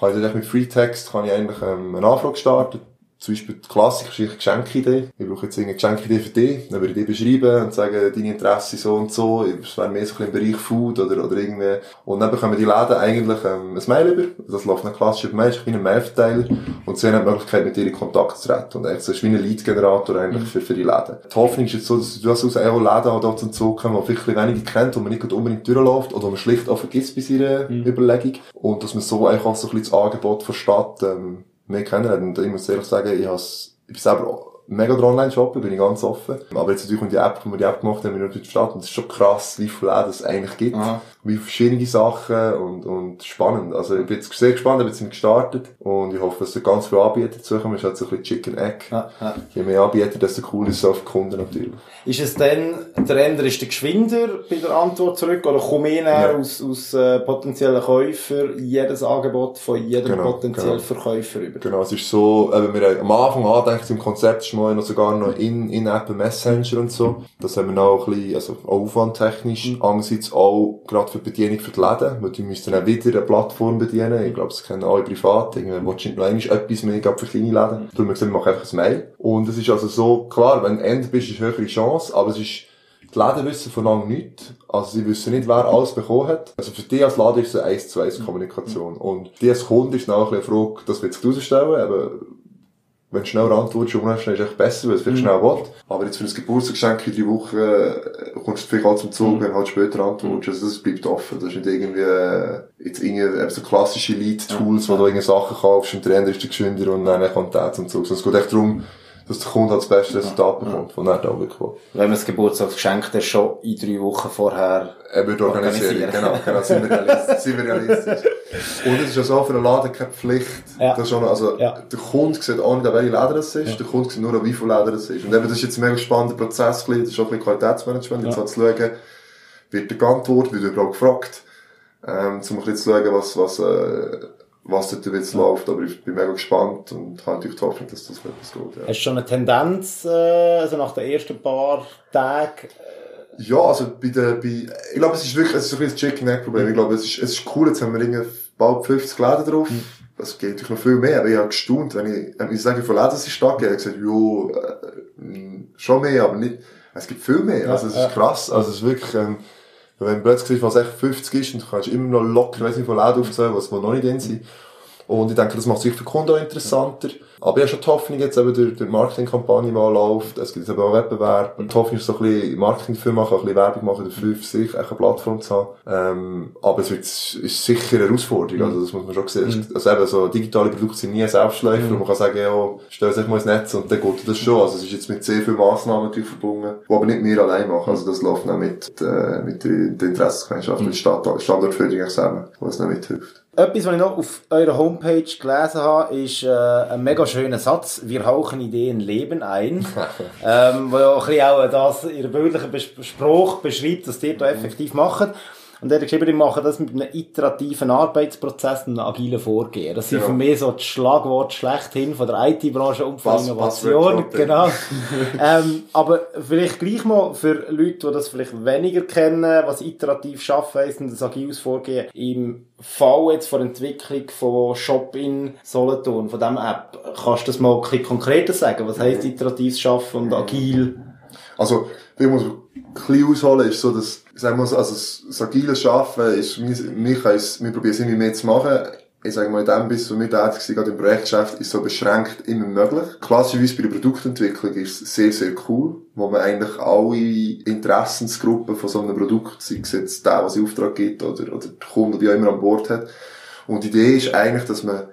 kann ich dann mit Freetext, kann ich eigentlich, ähm, eine Anfrage starten, zum Beispiel die klassische Geschenkidee. Ich brauche jetzt eine Geschenkidee für dich. Dann würde ich die beschreiben und sagen, deine Interesse so und so. Es wäre mehr so ein bisschen im Bereich Food oder, oder irgendwie. Und dann bekommen die Läden eigentlich ähm, ein Mail über. Das läuft dann klassisch über Mail, ist wie ein Mailverteiler. Und sie haben die Möglichkeit, mit dir in Kontakt zu treten. Und eigentlich so ist wie ein Lead-Generator eigentlich für, für die Läden. Die Hoffnung ist jetzt so, dass du aus auch Läden halt auch zum Zug kommen, die vielleicht weniger kennt, wo man nicht unbedingt durchläuft oder wo man schlicht auch vergisst bei seiner mhm. Überlegung. Und dass man so eigentlich auch so ein bisschen das Angebot von Stadt, ähm, mehr kennenlernen. Und ich muss ehrlich sagen, ich, has, ich bin selber mega der Online-Shoppen, bin ich ganz offen. Aber jetzt natürlich um die App, wo wir die App gemacht haben, wir natürlich verstanden. Und es ist schon krass, wie viel Läden es eigentlich gibt. Aha. Wie verschiedene Sachen und, und spannend. Also ich bin jetzt sehr gespannt, ich bin jetzt gestartet. Und ich hoffe, dass da ganz viele Anbieter dazukommen. Es ist halt so ein bisschen Chicken Egg. Ja, ja. Je mehr Anbieter, desto cooler ist es auf die Kunden natürlich. Ist es dann, der Ender ist der geschwinder bei der Antwort zurück? Oder kommen wir ja. aus, aus äh, potenziellen Käufern jedes Angebot von jedem genau, potenziellen genau. Verkäufer über? Genau, es ist so, eben, wir haben am Anfang angedacht, im Konzept ist mal noch sogar noch in, in App Messenger und so. Das haben wir noch ein bisschen, also aufwandtechnisch. Mhm. Andererseits auch, gerade für die Bedienung für die Läden, weil die müssen dann wieder eine Plattform bedienen. Ich glaube, das kennen alle privat. Irgendwie willst du noch einmal etwas mehr, für kleine Läden. Darum haben wir gesagt, wir machen einfach ein Mail. Und es ist also so, klar, wenn du Ende bist, ist eine höhere Chance, aber es ist, die Läden wissen von lange nichts. Also sie wissen nicht, wer alles bekommen hat. Also für die als Laden ist es eine 1 zu 1 Kommunikation. Und die als Kunde ist bisschen eine Frage, das wird sich herausstellen, eben, wenn du schnell antwortest, umrechnen, ist echt besser, weil es vielleicht mhm. schnell will. Aber jetzt für ein Geburtstagsgeschenk in drei Wochen äh, kommst du vielleicht auch zum Zug, mhm. wenn du halt später antwortest. Also das bleibt offen. Das ist nicht irgendwie, äh, jetzt irgendwie so klassische Lead-Tools, wo du irgendwelche Sachen kaufst und der andere ist der geschwinder und dann kommt der zum Zug. Sondern es geht echt darum, dass der Kunde halt das beste Resultat bekommt, von er da wirklich will. Wenn man das Geburtstagsgeschenk dann schon in drei Wochen vorher er wird organisieren. Genau, genau, sind wir realistisch. sind wir realistisch. Und es ist ja so, für einen Laden keine Pflicht. Ja. Das schon, also, ja. der Kunde sieht auch nicht, welche Leder es ist. Ja. Der Kunde sieht nur, wie viel Leder es ist. Und eben, das ist jetzt ein mega spannender Prozess, das ist auch ein bisschen Qualitätsmanagement. Jetzt ja. halt zu schauen, wird geantwortet, wird überhaupt gefragt, ähm, um ein bisschen zu schauen, was, was, äh, was dort jetzt läuft. Aber ich bin mega gespannt und habe natürlich die Hoffnung, dass das etwas geht. Ja. Hast du schon eine Tendenz, äh, also nach den ersten paar Tagen, ja, also bei der, bei, ich glaube, es ist wirklich, es ist ein bisschen das Chicken Egg Problem. Ich glaube, es ist, es ist cool, jetzt haben wir irgendwie bald 50 Läden drauf. Mhm. Es geht natürlich noch viel mehr, aber ich habe gestaunt, wenn ich, wenn ich sage, von Läden ist stark, ich habe gesagt, jo, äh, schon mehr, aber nicht, es gibt viel mehr. Also, es ist krass. Also, es ist wirklich, ähm, wenn du plötzlich was echt 50 ist, und du kannst immer noch locker, weiss nicht, von Läden aufzählen, was noch nicht drin sind. Und ich denke, das macht sich für Kunden auch interessanter. Aber ich habe schon die Hoffnung, jetzt eben durch, die Marketingkampagne, die läuft, es gibt jetzt eben auch Wettbewerb, und die Hoffnung ist so ein bisschen Marketing dafür machen, ein bisschen Werbung machen dafür, für sich eine Plattform zu haben. Ähm, aber es wird, ist sicher eine Herausforderung, also das muss man schon sehen. Mhm. Also eben so, digitale Produkte sind nie ein Selbstläufer, mhm. man kann sagen, ja, stell es einfach mal ins Netz und dann geht das schon. Also es ist jetzt mit sehr vielen Massnahmen natürlich verbunden, die aber nicht wir allein machen. Also das läuft auch mit, äh, mit der, Interessensgemeinschaft, mhm. mit der Standortförderung zusammen, was noch mithilft. Etwas, was ich noch auf eurer Homepage gelesen habe, ist äh, ein mega schöner Satz. Wir hauchen Ideen Leben ein. ähm, wo ja auch, ein bisschen auch das, ihr bildlichen Spruch beschreibt, dass ihr da effektiv macht. Und er hat geschrieben, ich mache das mit einem iterativen Arbeitsprozess und einem agilen Vorgehen. Das sind genau. für mich so das Schlagwort schlechthin von der IT-Branche und von Innovation. genau. ähm, aber vielleicht gleich mal für Leute, die das vielleicht weniger kennen, was iterativ schaffen heisst und das agiles Vorgehen. Im Fall jetzt von der Entwicklung von Shop in Solothurn, von diesem App, kannst du das mal ein bisschen konkreter sagen? Was heisst iteratives Schaffen und agil? Also, ich muss ein bisschen ausholen, ist so, dass sagen wir so, also das agile Arbeiten ist, mich heisst, wir probieren es irgendwie mehr zu machen. Ich sage mal, in dem bis, wir tätig gerade im Projektgeschäft, ist so beschränkt immer möglich. Klassischerweise bei der Produktentwicklung ist es sehr, sehr cool, wo man eigentlich alle Interessensgruppen von so einem Produkt, sei es jetzt der, was in Auftrag gibt, oder, oder der Kunde, der immer an Bord hat. Und die Idee ist eigentlich, dass man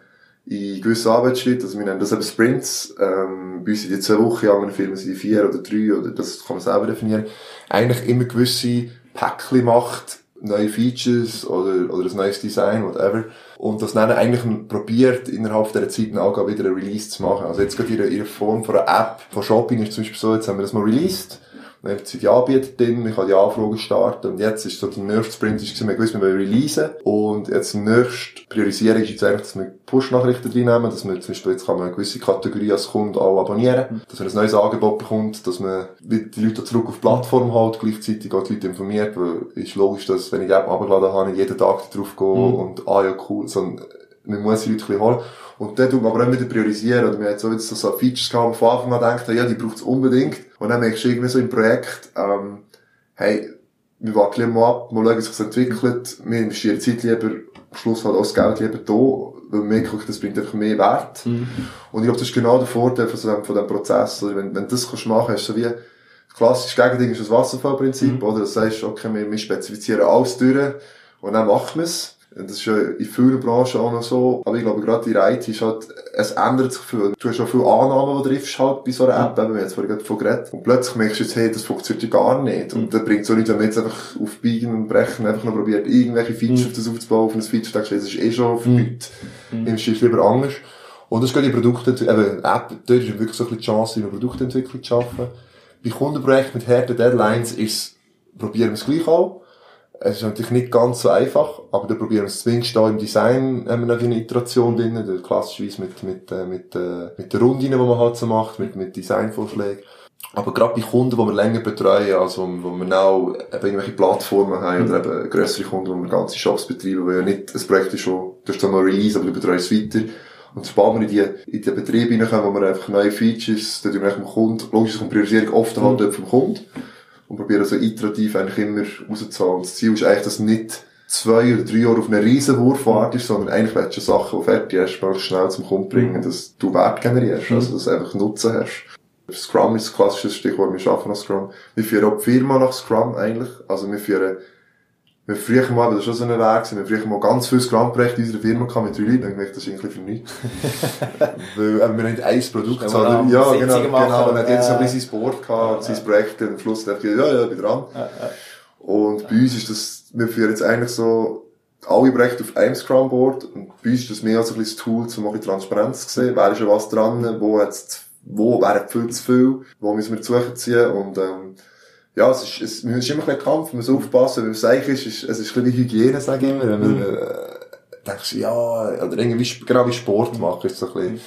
in gewissen Arbeitsschritten, also wir nennen das eben Sprints, ähm, bei uns sind die zwei Wochen, in anderen Firmen sind die vier oder drei, oder das kann man selber definieren, eigentlich immer gewisse Päckchen macht, neue Features oder, oder ein neues Design, whatever. Und das dann eigentlich probiert, innerhalb dieser Zeit auch wieder ein Release zu machen. Also jetzt gerade in ihrer Form von einer App, von Shopping ist zum Beispiel so, jetzt haben wir das mal released dann sind die Anbieter drin, ich habe die Anfragen starten und jetzt ist so der nächste Sprint, ist, wir gewusst, wir wollen releasen und jetzt die nächste Priorisierung ist jetzt eigentlich, dass wir Push-Nachrichten reinnehmen, dass man zum Beispiel jetzt kann man eine gewisse Kategorie als Kunde auch abonnieren, dass man ein neues Angebot bekommt, dass man die Leute zurück auf die Plattform hält, gleichzeitig auch die Leute informiert, weil es ist logisch, dass wenn ich die App abgeladen habe, ich jeden Tag drauf gehe mhm. und ah ja cool, sondern man muss die Leute ein bisschen holen. Und dann tut man aber auch wieder priorisieren. Oder wir haben so, so, so Features gehabt, wo von Anfang an denkt, ja, die braucht es unbedingt. Und dann merkst du irgendwie so im Projekt, ähm, hey, wir warten mal ab, mal schauen, wie sich das entwickelt. Wir investieren Zeit lieber, am Schluss halt auch das Geld lieber da, weil wir merken, das bringt einfach mehr Wert. Mhm. Und ich glaube, das ist genau der Vorteil von, so einem, von diesem Prozess. Oder wenn, wenn du das kannst machen, hast du so wie, das klassische Gegending ist das Wasserfallprinzip, mhm. oder? Das heißt, okay, wir, wir spezifizieren alles durch, und dann machen wir es. Das ist ja in vielen Branchen auch noch so. Aber ich glaube, gerade der IT ist halt, es ändert sich viel. Du hast auch viele Annahmen, die du triffst halt bei so einer App. Mhm. Wir jetzt vorhin davon geredet. Und plötzlich merkst du jetzt, hey, das funktioniert ja gar nicht. Und dann bringt es auch nicht, wenn man jetzt einfach auf Biegen und Brechen einfach noch probiert, irgendwelche Features mhm. auf das aufzubauen, auf ein Feature denkst, das ist eh schon für mhm. Mhm. Ist lieber anders. Und das geht in Produkte, eben, App, dort ist wirklich so ein bisschen die Chance, in einer Produktentwicklung zu arbeiten. Bei Kundenprojekten mit harten Deadlines ist, probieren wir es gleich auch. Es ist natürlich nicht ganz so einfach, aber da probieren wir es zumindest da im Design, haben wir noch eine Iteration drin, klassischerweise mit, mit, äh, mit, äh, mit den Runden, die man halt so macht, mit, mit Designvorschlägen. Aber gerade bei Kunden, die wir länger betreuen, also wo, wo wir auch irgendwelche Plattformen haben, oder eben grössere Kunden, wo wir ganze Shops betreiben, wo ja nicht, das Projekt ist schon, du hast dann noch Release, aber du betreust es weiter. Und sobald wir in die, in die Betriebe hineinkommen, wo wir einfach neue Features, dann tun wir dem Kunden, logisch kommt Priorisierung oft halt mhm. vom Kunden und probieren so iterativ eigentlich immer rauszuholen. Das Ziel ist eigentlich, dass nicht zwei oder drei Jahre auf einen riesen Wurf wartest, sondern eigentlich willst du Sachen, die fertig hast, mal schnell zum Kunden bringen, dass du Wert generierst, also dass du einfach Nutzen hast. Scrum ist das klassische Stichwort, wir arbeiten nach Scrum. Wir führen auch die Firma nach Scrum eigentlich, also wir führen wir früher mal, das ist schon so ein Weg, wir früher mal ganz viel Scrum-Projekte in unserer Firma gehabt mit drei Leuten, dann gemerkt, das ist irgendwie für nichts. Weil, äh, wir haben nicht ein Produkt, sondern, ja, genau, genau, man hat jetzt so ein bisschen sein Board gehabt, sein Projekt, und am Schluss dachte ich, ja, ja, ich bin dran. Und bei uns ist das, wir führen jetzt eigentlich so, alle Projekte auf einem Scrum-Board, und bei uns ist das mehr als ein bisschen Tool, um auch Transparenz zu sehen, wer ist schon was dran, wo hat's, wo wäre viel zu viel, wo müssen wir zu ziehen, und, ähm, ja, es ist, es, es ist immer ein Kampf, man muss aufpassen, weil es eigentlich ist, ist, es ist ein bisschen Hygiene, sage ich immer, wenn man, mhm. äh, denkst, ja, oder irgendwie, genau wie Sport machen, ist so ein bisschen,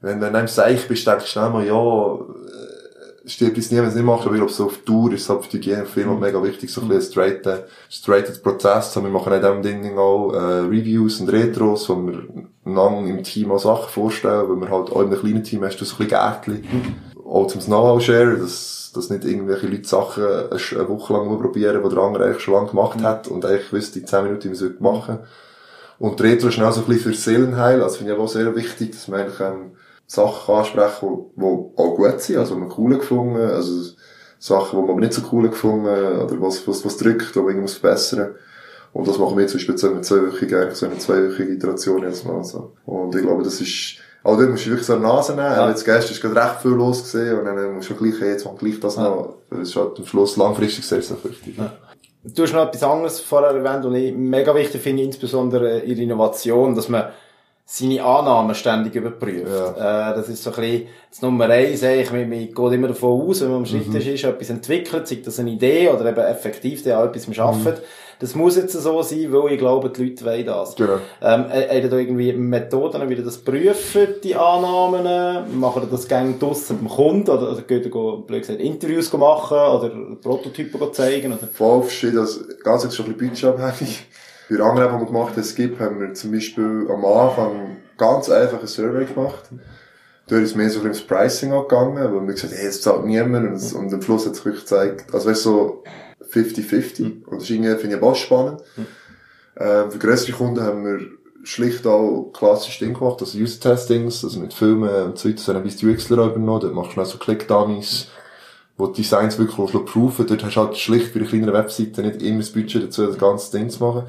wenn du in einem Seich bist, denkst du schnell mal, ja, äh, stirbt es nie, wenn es nicht machst, aber ich glaube, so auf Tour ist es halt für die Hygienefirma mhm. mega wichtig, so ein bisschen straight, straighted Prozess, wir machen in diesem Ding auch, äh, Reviews und Retros, wo wir lang im Team auch Sachen vorstellen, weil wir halt auch in einem kleinen Team hast du so ein bisschen Gärtchen, mhm. Auch zum Know-how-Share, das, dass nicht irgendwelche Leute Sachen eine Woche lang probieren, die der andere eigentlich schon lange gemacht mhm. hat und eigentlich wüsste in 10 Minuten, wie man es machen Und die Retro ist auch so ein bisschen für Seelenheil, also finde ich auch sehr wichtig, dass man eigentlich ähm, Sachen ansprechen kann, die auch gut sind, also man cool gefunden, also Sachen, die man nicht so cool gefunden oder was, was, was drückt, wo man irgendwas verbessern und das machen wir zum Beispiel so eine zweiwöchige, eigentlich so eine zweiwöchige Iteration jetzt mal so. Und ich glaube, das ist aber dort musst du wirklich so eine Nase nehmen. Ja. Jetzt gestern ist gerade recht viel los gesehen und dann musst du gleich, jetzt mal gleich das ja. noch. Das ist halt am Schluss langfristig sehr, sehr wichtig. Ja. Du hast noch etwas anderes vorher erwähnt und ich mega wichtig finde, insbesondere in der Innovation, dass man seine Annahmen ständig überprüft. Ja. Äh, das ist so ein bisschen das Nummer eins. Ich, man, man geht immer davon aus, wenn man am Schreibtisch mhm. ist, etwas entwickelt, sei das eine Idee oder eben effektiv der etwas am Arbeiten. Mhm das muss jetzt so sein, weil ich glaube, die Leute wollen das. Genau. Ähm, äh, da irgendwie Methoden, wie ihr das prüfen, die Annahmen? Machen das gerne draussen beim Kunden? Oder, oder geht ihr, blöd gesagt, Interviews machen? Oder Prototypen zeigen? Oder? Voll verschieden. Also, ganz jetzt schon ein bisschen budgetabhängig. Bei anderen, die wir gemacht haben, es gibt, haben wir zum Beispiel am Anfang ganz einfach ein Survey gemacht. Dort ist mehr so ums Pricing angegangen, wo wir gesagt haben, hey, es zahlt niemand. Und, und am Schluss hat sich wirklich gezeigt, also weißt so, 50-50. Mhm. Und das ist irgendwie, finde ich auch spannend. Mhm. Ähm, für größere Kunden haben wir schlicht auch klassische Dinge gemacht, also User-Testings, also mit Filmen und so weiter, so ein bisschen Wixler übernommen, dort machst du auch so Click-Dummies, wo die Designs wirklich proven, dort hast du halt schlicht bei einer kleineren Webseite nicht immer das Budget dazu, das ganze Ding zu machen.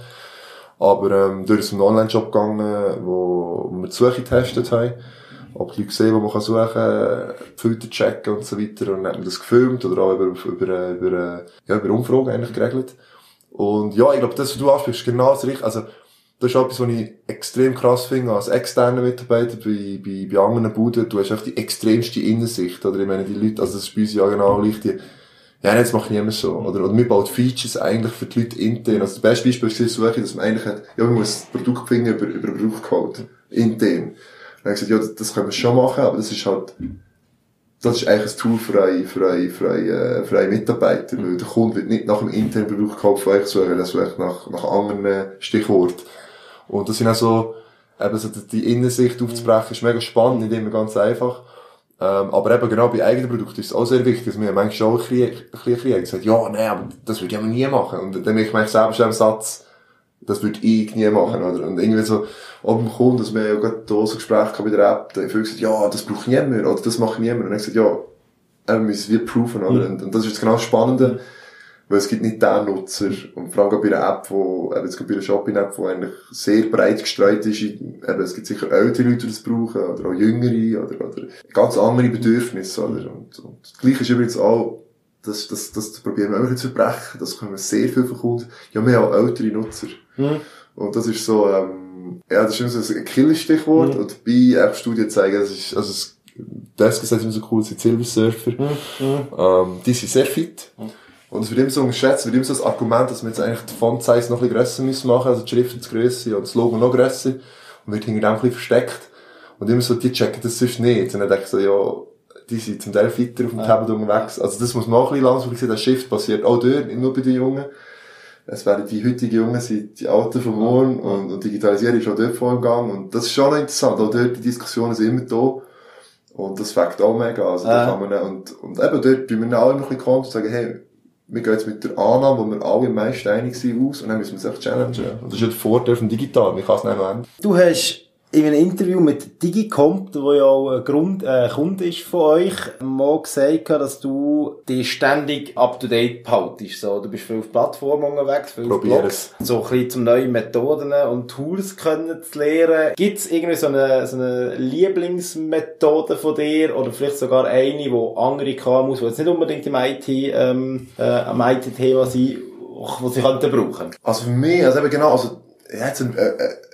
Aber ähm, durch einen Online-Shop gegangen, wo wir die Suche getestet haben. Ob die gesehen, wo man suchen kann, Filter checken und so weiter. Und dann hat man das gefilmt oder auch über, über, über, ja, über Umfragen eigentlich geregelt. Und ja, ich glaube, das, was du ansprichst, ist genau das Richtige. Also, das ist etwas, was ich extrem krass finde als externer Mitarbeiter bei, bei, bei anderen Buden. Du hast echt die extremste Innensicht, oder? Ich meine, die Leute, also das ist bei uns ja genau gleich, die, ja, jetzt macht niemand so, oder? Oder wir bauen Features eigentlich für die Leute intern. Also das beste Beispiel ist die Suche, dass man eigentlich ja, man muss das Produkt finden über, über Produktcode. Intern. Dann habe ich gesagt, ja, das, können wir schon machen, aber das ist halt, das ist eigentlich ein Tool für einen, für einen, für einen, äh, für einen Mitarbeiter. Weil der Kunde wird nicht nach einem internen Produktcode von euch suchen, das vielleicht nach, nach anderen Stichworten. Und das sind auch so, eben so die Innensicht aufzubrechen, ist mega spannend, nicht immer ganz einfach. Ähm, aber eben genau bei eigenen Produkten ist es auch sehr wichtig, dass wir manchmal auch ein bisschen, ein bisschen kriegen. gesagt, ja, nein, aber das würde ich aber nie machen. Und dann merke ich selber schon im Satz, das würde ich nie machen, oder? Und irgendwie so, ob dem Kunden, dass wir ja gerade da so Gespräche bei der App, da habe ich gesagt, ja, das braucht niemand, oder das macht niemand. Und dann habe ich gesagt, ja, wir müssen wir proven, oder? Und, und das ist jetzt genau das Spannende. Weil es gibt nicht den Nutzer, und vor allem bei einer App, wo, eben jetzt bei einer Shopping-App, die eigentlich sehr breit gestreut ist, eben, es gibt sicher ältere Leute, die das brauchen, oder auch jüngere, oder, oder ganz andere Bedürfnisse, oder? Und, und das Gleiche ist übrigens auch, das, das, das probieren wir immer zu verbrechen, das können wir sehr viel verkunden. Ja, wir haben auch ältere Nutzer. Mhm. Und das ist so, ähm, ja, das ist immer so ein Killerstichwort, mhm. und bei App-Studien zeigen, das ist, also, das, das gesagt immer so cool, sind Silver Surfer, mhm. ähm, die sind sehr fit. Mhm. Und es wird immer so unterschätzt, es wird immer so das Argument, dass wir jetzt eigentlich die Font-Size noch ein bisschen grösser müssen machen, also die Schriftgröße und das Logo noch grösser, und wird hinter dem ein bisschen versteckt. Und immer so, die checken das sonst nicht. Und dann denke ich so, ja, die sind zum Teil fitter auf dem ja. Tablet unterwegs. Also das muss man auch ein bisschen langsam sehen, der Shift passiert auch dort, nicht nur bei den Jungen. Es werden die heutigen Jungen sind die Alten von morgen und, und Digitalisierung ist auch dort voll im Gang. Und das ist schon noch interessant. Auch dort, die Diskussionen sind immer da. Und das fängt auch mega. Also, da kann man, und, und eben dort tun wir auch immer ein bisschen kommen und sagen, hey, wir gehen jetzt mit der Annahme, wo wir alle am meisten einig sind, aus und dann müssen wir uns echt challengen. Und das ist ja der Vorteil vom Digital, man kann es nicht noch ändern. Du hast in einem Interview mit Digicomp, wo ja auch ein Grund, äh, Kunde ist von euch, mal gesagt, dass du dich ständig up to date behaltest. So, du bist viel auf Plattformen unterwegs, viel auf Blogs. So ein bisschen zum neuen Methoden und Tools können zu lernen. Gibt es irgendwie so eine, so eine Lieblingsmethode von dir oder vielleicht sogar eine, wo andere KMUs, die jetzt nicht unbedingt im IT, ähm, äh, am IT-Thema sind, die sie könnten brauchen? Also für mich, also eben genau, also, jetzt, äh, äh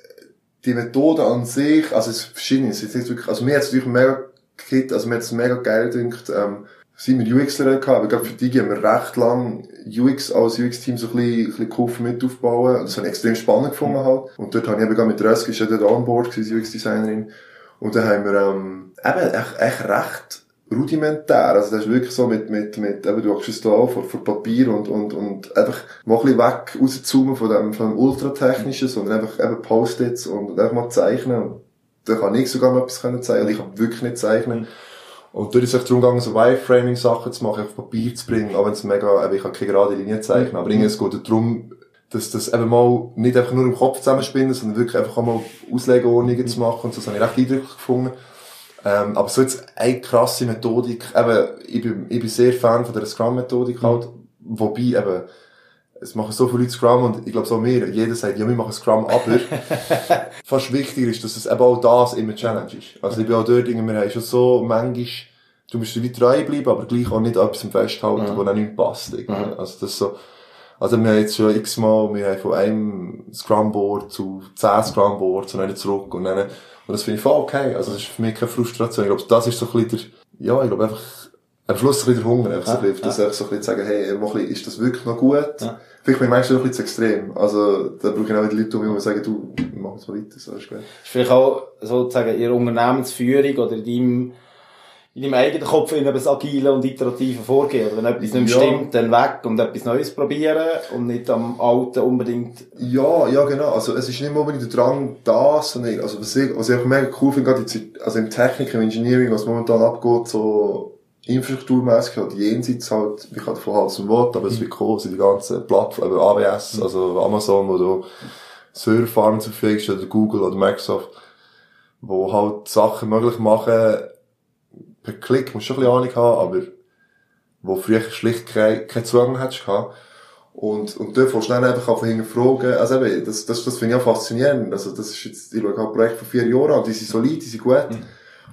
die Methode an sich, also es ist verschieden, es ist jetzt wirklich, also mir hat es natürlich mega gekit, also mir hat es mega geil gedacht, ähm, sind wir UXler gehabt, aber gerade für die haben wir recht lang UX als UX-Team so ein bisschen, ein bisschen geholfen mit aufbauen. Das ich extrem spannend gefunden halt. Und dort habe ich eben mit Röske, ist ja dort on board gewesen, UX-Designerin. Und dann haben wir, ähm, eben echt, echt recht rudimentär. Also das ist wirklich so mit, mit, mit, eben du hast es da vor, vor Papier und, und, und einfach mal ein bisschen weg rauszoomen von dem, von dem Ultratechnischen, sondern einfach eben Post-its und einfach mal zeichnen. Und da kann ich sogar mal etwas können zeichnen. Ich kann wirklich nicht zeichnen. Und dort ist es darum gegangen, so Wireframing-Sachen zu machen, auf Papier zu bringen, auch wenn es mega, eben, ich kann keine gerade Linie zeichnen, aber irgendwie es geht darum, dass das eben mal nicht einfach nur im Kopf zusammenspinnen, sondern wirklich einfach auch mal Auslegeordnungen zu machen und so, das habe ich recht eindrücklich gefunden. Ähm, aber so jetzt eine krasse Methodik, eben, ich bin, ich bin sehr Fan von der Scrum-Methodik halt, wobei eben, es machen so viele Leute Scrum und ich glaube so mir, jeder sagt, ja, wir machen Scrum, aber fast wichtiger ist, dass es eben auch das immer Challenge ist. Also ich bin auch dort, wir haben schon so manchmal, du musst dir treu bleiben, aber gleich auch nicht etwas festhalten, mhm. wo dann nicht passt. Mhm. Also das so, also wir haben jetzt schon x-mal, wir haben von einem Scrum-Board zu zehn Scrum-Boards und dann zurück und dann und das finde ich voll okay. Also, das ist für mich keine Frustration. Ich glaube, das ist so ein bisschen der, ja, ich glaube einfach, am Schluss ein bisschen der Hunger, einfach so ein bisschen, ja. das so ein bisschen zu sagen, hey, bisschen, ist das wirklich noch gut? Ja. Vielleicht bin ich manchmal ein bisschen zu extrem. Also, da brauche ich auch wieder Leute um mich, die sagen, du, mach jetzt mal weiter, so ist gut. Ist vielleicht auch sozusagen ihre Unternehmensführung oder in deinem, in deinem eigenen Kopf in das agile und iterative Vorgehen. Oder wenn etwas nicht ja. stimmt, dann weg und etwas Neues probieren und nicht am Alten unbedingt. Ja, ja, genau. Also, es ist nicht unbedingt der Drang, das, sondern, also, was ich, was ich auch mega cool finde, gerade in, also im Technik, im Engineering, was momentan abgeht, so, infrastrukturmäßig halt jenseits halt, ich halt von Hals und Wort, aber es mhm. wird kommen, sind die ganzen Plattformen, AWS, mhm. also Amazon, wo du Serverfarmen zur Verfügung oder Google oder Microsoft, wo halt Sachen möglich machen, per Klick musst du schon ein bisschen Ahnung haben, aber wo früher schlicht keinen kein Zugang hättest gehabt. Und, und dort fängst du dann einfach von hinten fragen, also eben, das, das, das finde ich auch faszinierend. Also, das ist jetzt, ich schaue halt ein Projekt von vier Jahren an, die sind solid, die sind gut. Mhm.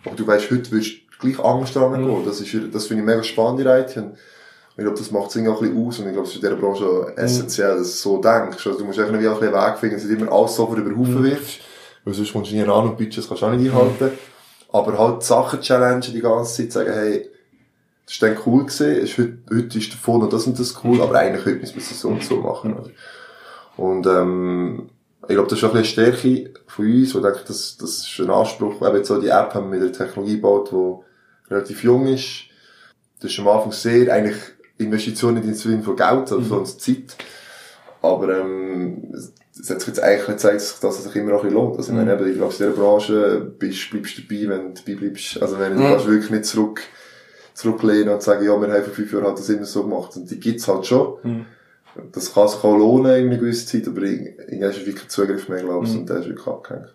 Aber du weißt, heute willst du gleich anders dran mhm. gehen. Das ist, das finde ich mega spannend, die Reite. Ich glaube, das macht es irgendwie auch ein bisschen aus und ich glaube, es ist in dieser Branche essentiell, dass du so denkst. Also, du musst irgendwie auch ein bisschen Weg finden, dass du immer alles sofort über den Haufen wirfst, weil sonst kommst du nie ran und Budgets kannst du auch nicht einhalten. Aber halt Sachen challengen die ganze Zeit, sagen, hey, das war dann cool gewesen, ist heute, heute ist davon noch das und das cool, aber eigentlich könnte man es so und so machen, oder? Und, ähm, ich glaube, das ist auch ein bisschen eine Stärke von uns, wo ich denke, das, das ist ein Anspruch, eben jetzt so die App haben wir mit der Technologie gebaut, die relativ jung ist. Das ist am Anfang sehr, eigentlich, Investitionen in den Sinn von Geld, also mhm. von Zeit. Aber, ähm, es hat sich jetzt eigentlich gezeigt, dass es sich immer noch ein bisschen lohnt. Also, mhm. ich, meine, ich glaube, in dieser Branche bist, bleibst du dabei, wenn du dabei bleibst. Also, wenn du mhm. kannst wirklich nicht zurück, zurücklehnen und sagen, ja, wir haben vor fünf Jahren halt das immer so gemacht. Und die gibt's halt schon. Mhm. Das kann sich auch lohnen in einer gewissen Zeit, aber irgendwann ist wirklich Zugriff mehr, glaube ich, mhm. und der ist wirklich abgehängt.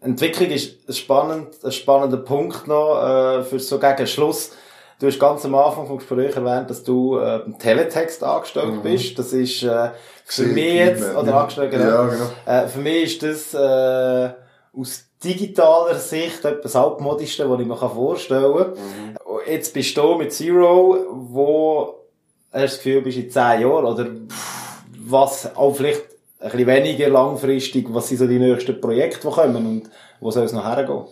Entwicklung ist ein, spannend, ein spannender Punkt noch, äh, für so gegen Schluss. Du hast ganz am Anfang vom Gespräch erwähnt, dass du äh, im Teletext angestellt mhm. bist. Das ist äh, für mich jetzt, oder ja. angestellt, genau. Ja, genau. Äh, für mich ist das äh, aus digitaler Sicht etwas altmodischste, was ich mir vorstellen kann. Mhm. Jetzt bist du mit Zero, wo hast du das Gefühl, bist in zehn Jahren, oder was auch vielleicht ein bisschen weniger langfristig, was sind so die nächsten Projekte, die kommen und wo soll es noch hergehen?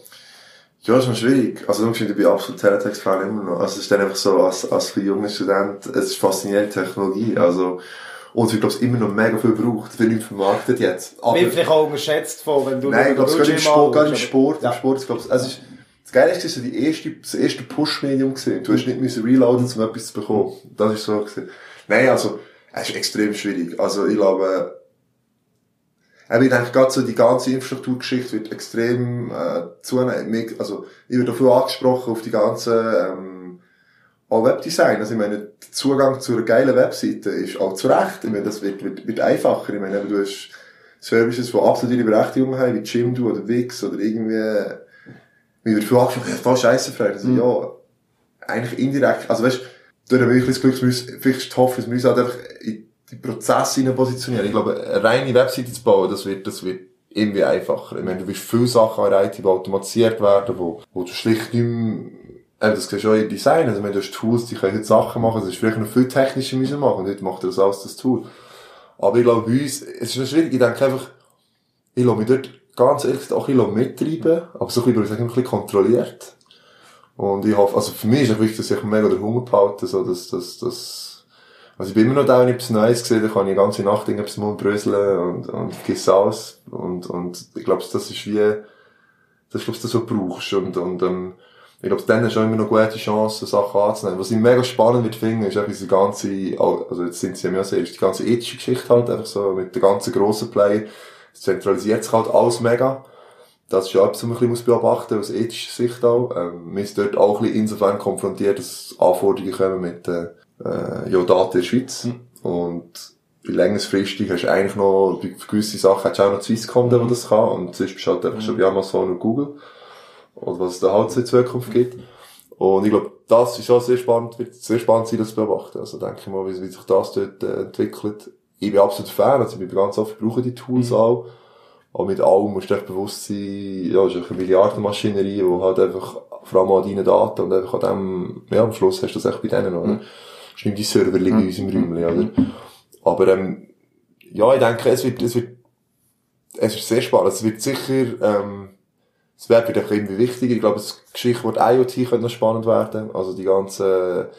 Ja, ist noch schwierig. Also, ich bin absolut Teletext-Fan immer noch. Also, es ist dann einfach so, als, als junger Student, es ist faszinierende Technologie. Also, und es wird, glaube ich, immer noch mega viel gebraucht. Es wird nicht vermarktet jetzt. Aber, wird vielleicht auch unterschätzt von, wenn du Nein, ich glaube, es im Sport, gerade im Sport, im Sport, ich glaube, also, ist, das Geile ist, es war die erste, das erste Push-Medium gewesen. Du hast nicht müssen reloaden, um etwas zu bekommen. Das ist so gewesen. Nein, also, es ist extrem schwierig. Also, ich glaube, ich denke, gerade so die ganze Infrastrukturgeschichte wird extrem äh, zunehmen. Also, ich werde dafür angesprochen auf die ganze ähm, auch Webdesign. Also, ich meine, der Zugang zu einer geilen Webseite ist auch zu Recht. Ich meine, das wird, wird, wird einfacher. Ich meine, du hast Services, die absolut ihre Berechtigung haben, wie Jimdo oder Wix oder irgendwie, mir wird viel angesprochen, ja, voll scheissefrei. Also, mhm. ja, eigentlich indirekt, also weißt, du, da wirklich das Glück, vielleicht ist die Hoffnung, wir müssen halt einfach in die Prozesse positionieren. Ich glaube, eine reine Webseite zu bauen, das wird, das wird irgendwie einfacher. Ich meine, du wirst viele Sachen IT, die automatisiert werden, wo, wo du schlicht nicht mehr, äh, das siehst du auch im Design. Also, wenn du hast Tools, die können heute Sachen machen, das ist vielleicht noch viel technischer müssen machen, und heute macht das alles das Tool. Aber ich glaube, bei uns, es ist noch schwierig, ich denke einfach, ich lasse mich dort ganz ehrlich auch ein bisschen mittreiben, aber so ein bisschen, ein bisschen kontrolliert. Und ich hoffe, also für mich ist es wichtig, dass ich mega den Hunger behalte, so, dass, dass, dass, also ich bin immer noch da, wenn ich etwas Neues sehe, dann kann ich die ganze Nacht irgendwas bröseln und, und vergesse alles. Und, und ich glaube, das ist wie, das ist, glaube das, was du brauchst. Und, und, ähm, ich glaube, dann hast du immer noch gute Chancen, Sachen anzunehmen. Was ich mega spannend wird finden, ist einfach diese ganze, also jetzt sind sie ja mehr sehr, ist die ganze ethische Geschichte halt, einfach so mit der ganzen grossen Play. Es zentralisiert sich halt alles mega. Das ist ja etwas, was man ein bisschen beobachten muss, aus ethischer Sicht auch. Ähm, man ist dort auch ein bisschen insofern konfrontiert, dass Anforderungen kommen mit, äh, äh, ja, Daten in der Schweiz. Mhm. Und längerfristig hast du eigentlich noch, für gewisse Sachen hast du auch noch Swisscom, der das kann. Und sonst bist du halt einfach mhm. schon bei Amazon und Google. Oder was es da halt so in Zukunft gibt. Und ich glaube, das ist auch sehr spannend, wird sehr spannend sein, das zu beobachten. Also denke ich mal, wie, sich das dort äh, entwickelt. Ich bin absolut Fan, also ich bin ganz oft, brauche die Tools mhm. auch. Aber mit allem musst du echt bewusst sein, ja, es ist eine Milliardenmaschinerie, die halt einfach, vor allem an deinen Daten und einfach an dem, ja, am Schluss hast du das echt bei denen, oder? Mhm ist nicht die Server liegen in unserem Räumchen, oder? Aber, ähm, ja, ich denke, es wird, es wird, es ist sehr spannend. Es wird sicher, ähm, das Web wird einfach irgendwie wichtiger. Ich glaube, das Geschichtwort IoT könnte noch spannend werden. Also die ganze,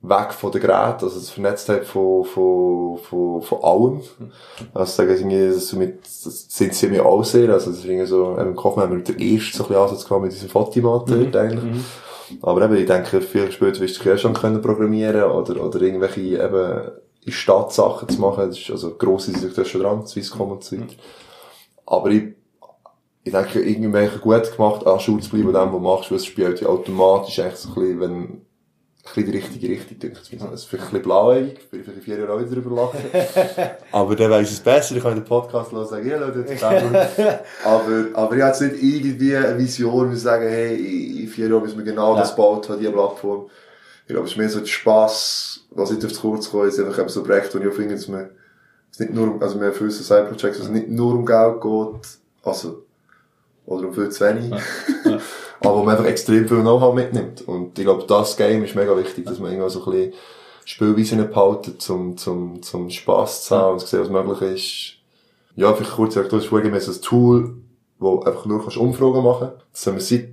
weg von den Geräten, also das Vernetztheit von, von, von, von allem. Also sagen sie das mit, das sind sie mir auch sehr, also das ist irgendwie so, im Kopf haben wir mit der ersten so ein bisschen Ansatz gehabt mit diesem Fotimat mhm. eigentlich. Mhm. Aber eben, ich denke, viel später wirst du ja schon können programmieren oder, oder irgendwelche eben in Stadt Sachen zu machen. Das ist, also grosse sind schon dran, Swisscom und so weiter. Aber ich, ich denke, irgendwie gut gemacht, an Schule zu bleiben, dem, was du machst, weil es spielt ja automatisch eigentlich so ein bisschen, wenn, bisschen die richtige Richtung, denke ich. Es ist vielleicht ein bisschen blauäugig, bin ich vielleicht vier Jahre auch wieder drüber lachen. aber dann weiss ich es besser, ich kann den Podcast hören sagen, ja, Leute, jetzt aber, aber ich habe jetzt nicht irgendwie eine Vision, wir sagen, hey, in vier Jahren müssen wir genau ja. das bauen, diese Plattform. Ich glaube, es ist mehr so der Spass, was nicht auf kurz kommen, ist einfach eben so Projekte, wo ich auch finde, dass man, es nicht nur, um- also wir haben viele Side-Projects, wo es nicht nur um Geld geht, also, oder um viel zu wenig, aber wo man einfach extrem viel Know-how mitnimmt. Und ich glaube, das Game ist mega wichtig, dass man irgendwo so ein bisschen Spielweisen behalten, zum, zum, zum Spass zu haben und zu sehen, was möglich ist. Ja, vielleicht kurz gesagt, du hast vorhin so ein Tool, wo einfach nur kannst Umfragen machen. Das haben wir seit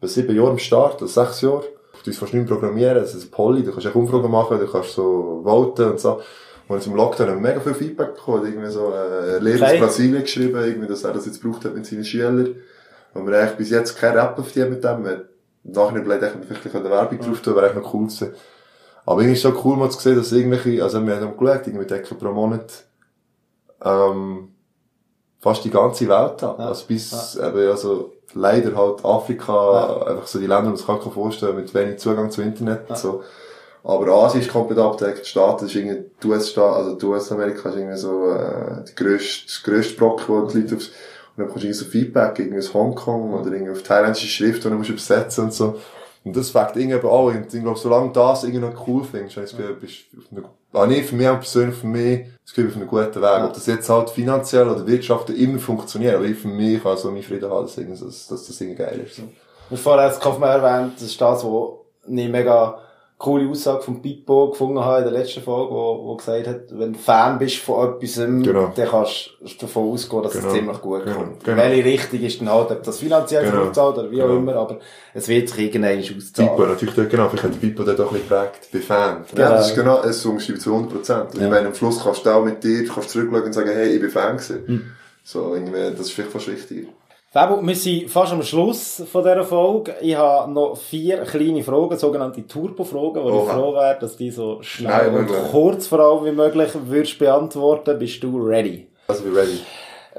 bei sieben Jahren am Start, oder sechs Jahren. Du musst fast nicht mehr programmieren, das ist ein Poly, du kannst echt Umfragen machen, du kannst so voten und so. Und jetzt im Lockdown haben wir mega viel Feedback bekommen, irgendwie so, äh, Lehrer aus. Brasilien geschrieben, irgendwie, dass er das jetzt gebraucht hat mit seinen Schülern. Und wir eigentlich bis jetzt kein Rap auf die mit dem. Wir- Nachher überlegt, ich vielleicht eine Werbung drauf tun, wäre eigentlich noch cool gewesen. Aber irgendwie ist es so cool mal zu sehen, dass irgendwelche, also wir haben geschaut, irgendwie decken pro Monat, ähm, fast die ganze Welt an. Ja. Also bis, eben, also, leider halt Afrika, einfach so die Länder, die man sich nicht vorstellen kann, mit wenig Zugang zu Internet, so. Aber Asien ist komplett abgedeckt, die Staaten ist irgendwie, die US-Staaten, also die US-Amerika ist irgendwie so, äh, die grösste, das grösste Brock, wo die Leute aufs, und dann bekommst du irgendwie so Feedback, irgendwie aus Hongkong oder irgendwie auf thailändische Schrift, die du musst übersetzen und so. Und das fängt irgendwie an. Und ich glaube, solange das irgendwie noch cool findest, ich das Gefühl, bist auf einer, ah, nicht für mich auch persönlich, für mich, das Gefühl, auf einem guten Weg. Ob das jetzt halt finanziell oder wirtschaftlich immer funktioniert, aber ich für mich kann so meinen Frieden haben, dass, so- dass das irgendwie geil ist. So. Und vorher hat Kaufmann erwähnt, das ist das, wo eine mega coole Aussage von Pippo gefunden habe in der letzten Folge, wo, wo gesagt hat, wenn du Fan bist von etwas, Genau. dann kannst du davon ausgehen, dass Genau. es ziemlich gut Genau. kommt. Genau. Welche Richtung ist dann halt, ob das finanziell Genau. auszahlt oder wie auch Genau. immer, aber es wird sich irgendwann auszahlen. natürlich dort, genau, vielleicht hat Pipo dort auch ein bisschen geprägt, bei Fan. Genau. Ja, das ist genau, es umschreibt zu 100%. Und Ja. ich meine, am Schluss kannst du auch mit dir, kannst zurückschauen und sagen, hey, ich bin Fan gewesen. Hm. So, irgendwie, das ist vielleicht fast wichtiger. Fabio, wir sind fast am Schluss von dieser Folge. Ich habe noch vier kleine Fragen, sogenannte Turbo-Fragen, wo ich Oha. froh wäre, dass die so schnell und möglich. kurz vor allem wie möglich würdest beantworten. Bist du ready? Also, wir ready.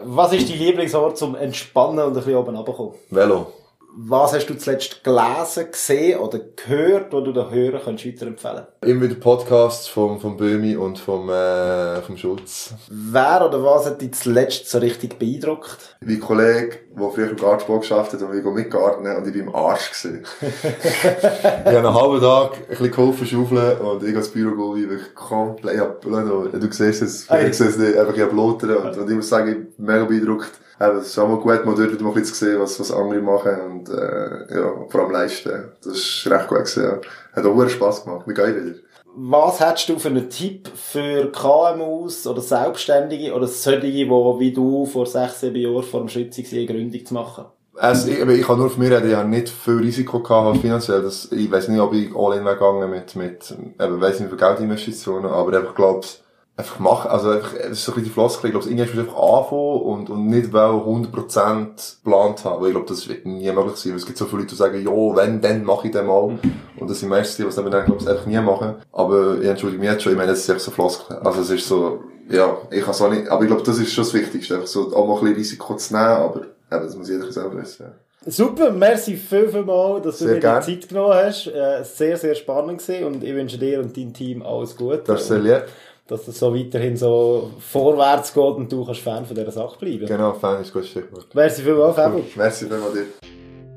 Was ist dein Lieblingsort zum Entspannen und ein bisschen oben runterkommen? Velo. Was hast du zuletzt gelesen, gesehen oder gehört, wo du den Hörern könntest weiterempfehlen Immer wieder Podcasts vom, vom Böhmi und vom, äh, vom Schulz. Wer oder was hat dich zuletzt so richtig beeindruckt? Mein Kollege, der früher im Gartenbau geschafft hat, und ich gehe mitgarten und ich bin im Arsch gewesen. ich habe einen halben Tag ein bisschen geholfen schaufeln und ich als Büro gehe wirklich komplett, ich hab, Leute, du siehst es, Ei. ich sehe es nicht, einfach ich habe und, und ich muss sagen, ich bin mega beeindruckt. Eben, es ist auch mal gut, mal dort wieder mal ein bisschen zu sehen, was, was andere machen und, äh, ja, vor allem leisten. Das ist recht gut gewesen, ja. Hat auch Spass gemacht. Wir gehen wieder. Was hättest du für einen Tipp für KMUs oder Selbstständige oder solche, die wie du vor sechs, sieben Jahren vor dem Schritt waren, eine Gründung zu machen? Also, ich, ich kann nur von mir reden, ich habe nicht viel Risiko gehabt, halt finanziell. Das, ich weiß nicht, ob ich all in gegangen mit, mit, eben, weiss nicht, für Geldinvestitionen, aber einfach, glaub's, einfach machen, also einfach, es ist so ein bisschen die Floskel, ich glaube, irgendwann musst du einfach anfangen und, und nicht weil 100% geplant haben, weil ich glaube, das wird nie möglich sein, weil es gibt so viele Leute, die sagen, jo, wenn, dann mache ich den mal. Und das sind meistens die, die es dann, glaube ich, einfach nie machen. Aber ich entschuldige mich jetzt schon, ich meine, das ist echt so Floskel. Also es ist so, ja, ich kann es auch nicht, aber ich glaube, das ist schon das Wichtigste, einfach so, auch mal ein bisschen Risiko zu nehmen, aber, eben, das muss jeder selber wissen. Ja. Super, merci viel, viel mal, dass du Sehr dir gern. die Zeit genommen hast. Äh, sehr, sehr spannend gewesen und ich wünsche dir und deinem Team alles Gute. Das ist sehr lieb. Dass es so weiterhin so vorwärts geht und du kannst Fan von dieser Sache bleiben. Genau, Fan ist gutes Stichwort. Merci vielmals, Fabio. Gut, Merci vielmals dir.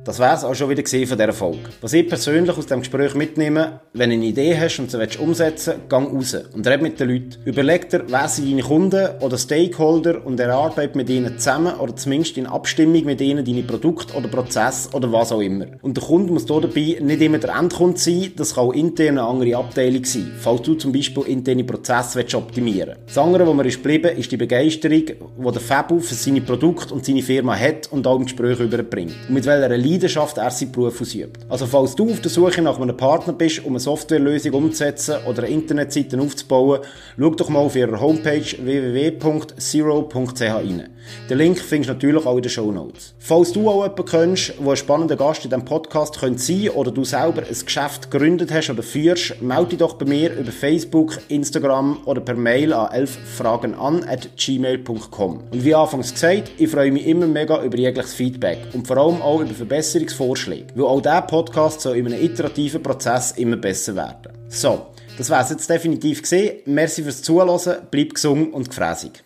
Das wär's auch schon wieder von dieser Folge. Was ich persönlich aus dem Gespräch mitnehme, wenn du eine Idee hast und sie willst umsetzen gang raus und red mit den Leuten. Überleg dir, wer sind deine Kunden oder Stakeholder und erarbeite mit ihnen zusammen oder zumindest in Abstimmung mit ihnen deine Produkte oder Prozesse oder was auch immer. Und der Kunde muss hier dabei nicht immer der Endkunde sein, das kann auch intern eine andere Abteilung sein, falls du zum Beispiel interne Prozesse willst optimieren willst. Das andere, was mir ist geblieben, ist die Begeisterung, die der Fabu für seine Produkte und seine Firma hat und auch im Gespräch überbringt. Und mit welcher Leidenschaft er seinen Beruf ausübt. Also falls du auf der Suche nach einem Partner bist, um eine Softwarelösung umzusetzen oder eine Internetseite aufzubauen, schau doch mal auf ihrer Homepage www.zero.ch rein. Den Link findest du natürlich auch in den Show Notes. Falls du auch jemanden kennst, der ein spannender Gast in diesem Podcast könnte sein oder du selber ein Geschäft gegründet hast oder führst, melde dich doch bei mir über Facebook, Instagram oder per Mail an 11fragenan at gmail.com. Und wie anfangs gesagt, ich freue mich immer mega über jegliches Feedback und vor allem auch über Verbesserungsvorschläge, weil auch dieser Podcast soll in einem iterativen Prozess immer besser werden. So, das wär's jetzt definitiv gesehen. Merci fürs Zuhören, bleib gesund und gefräßig.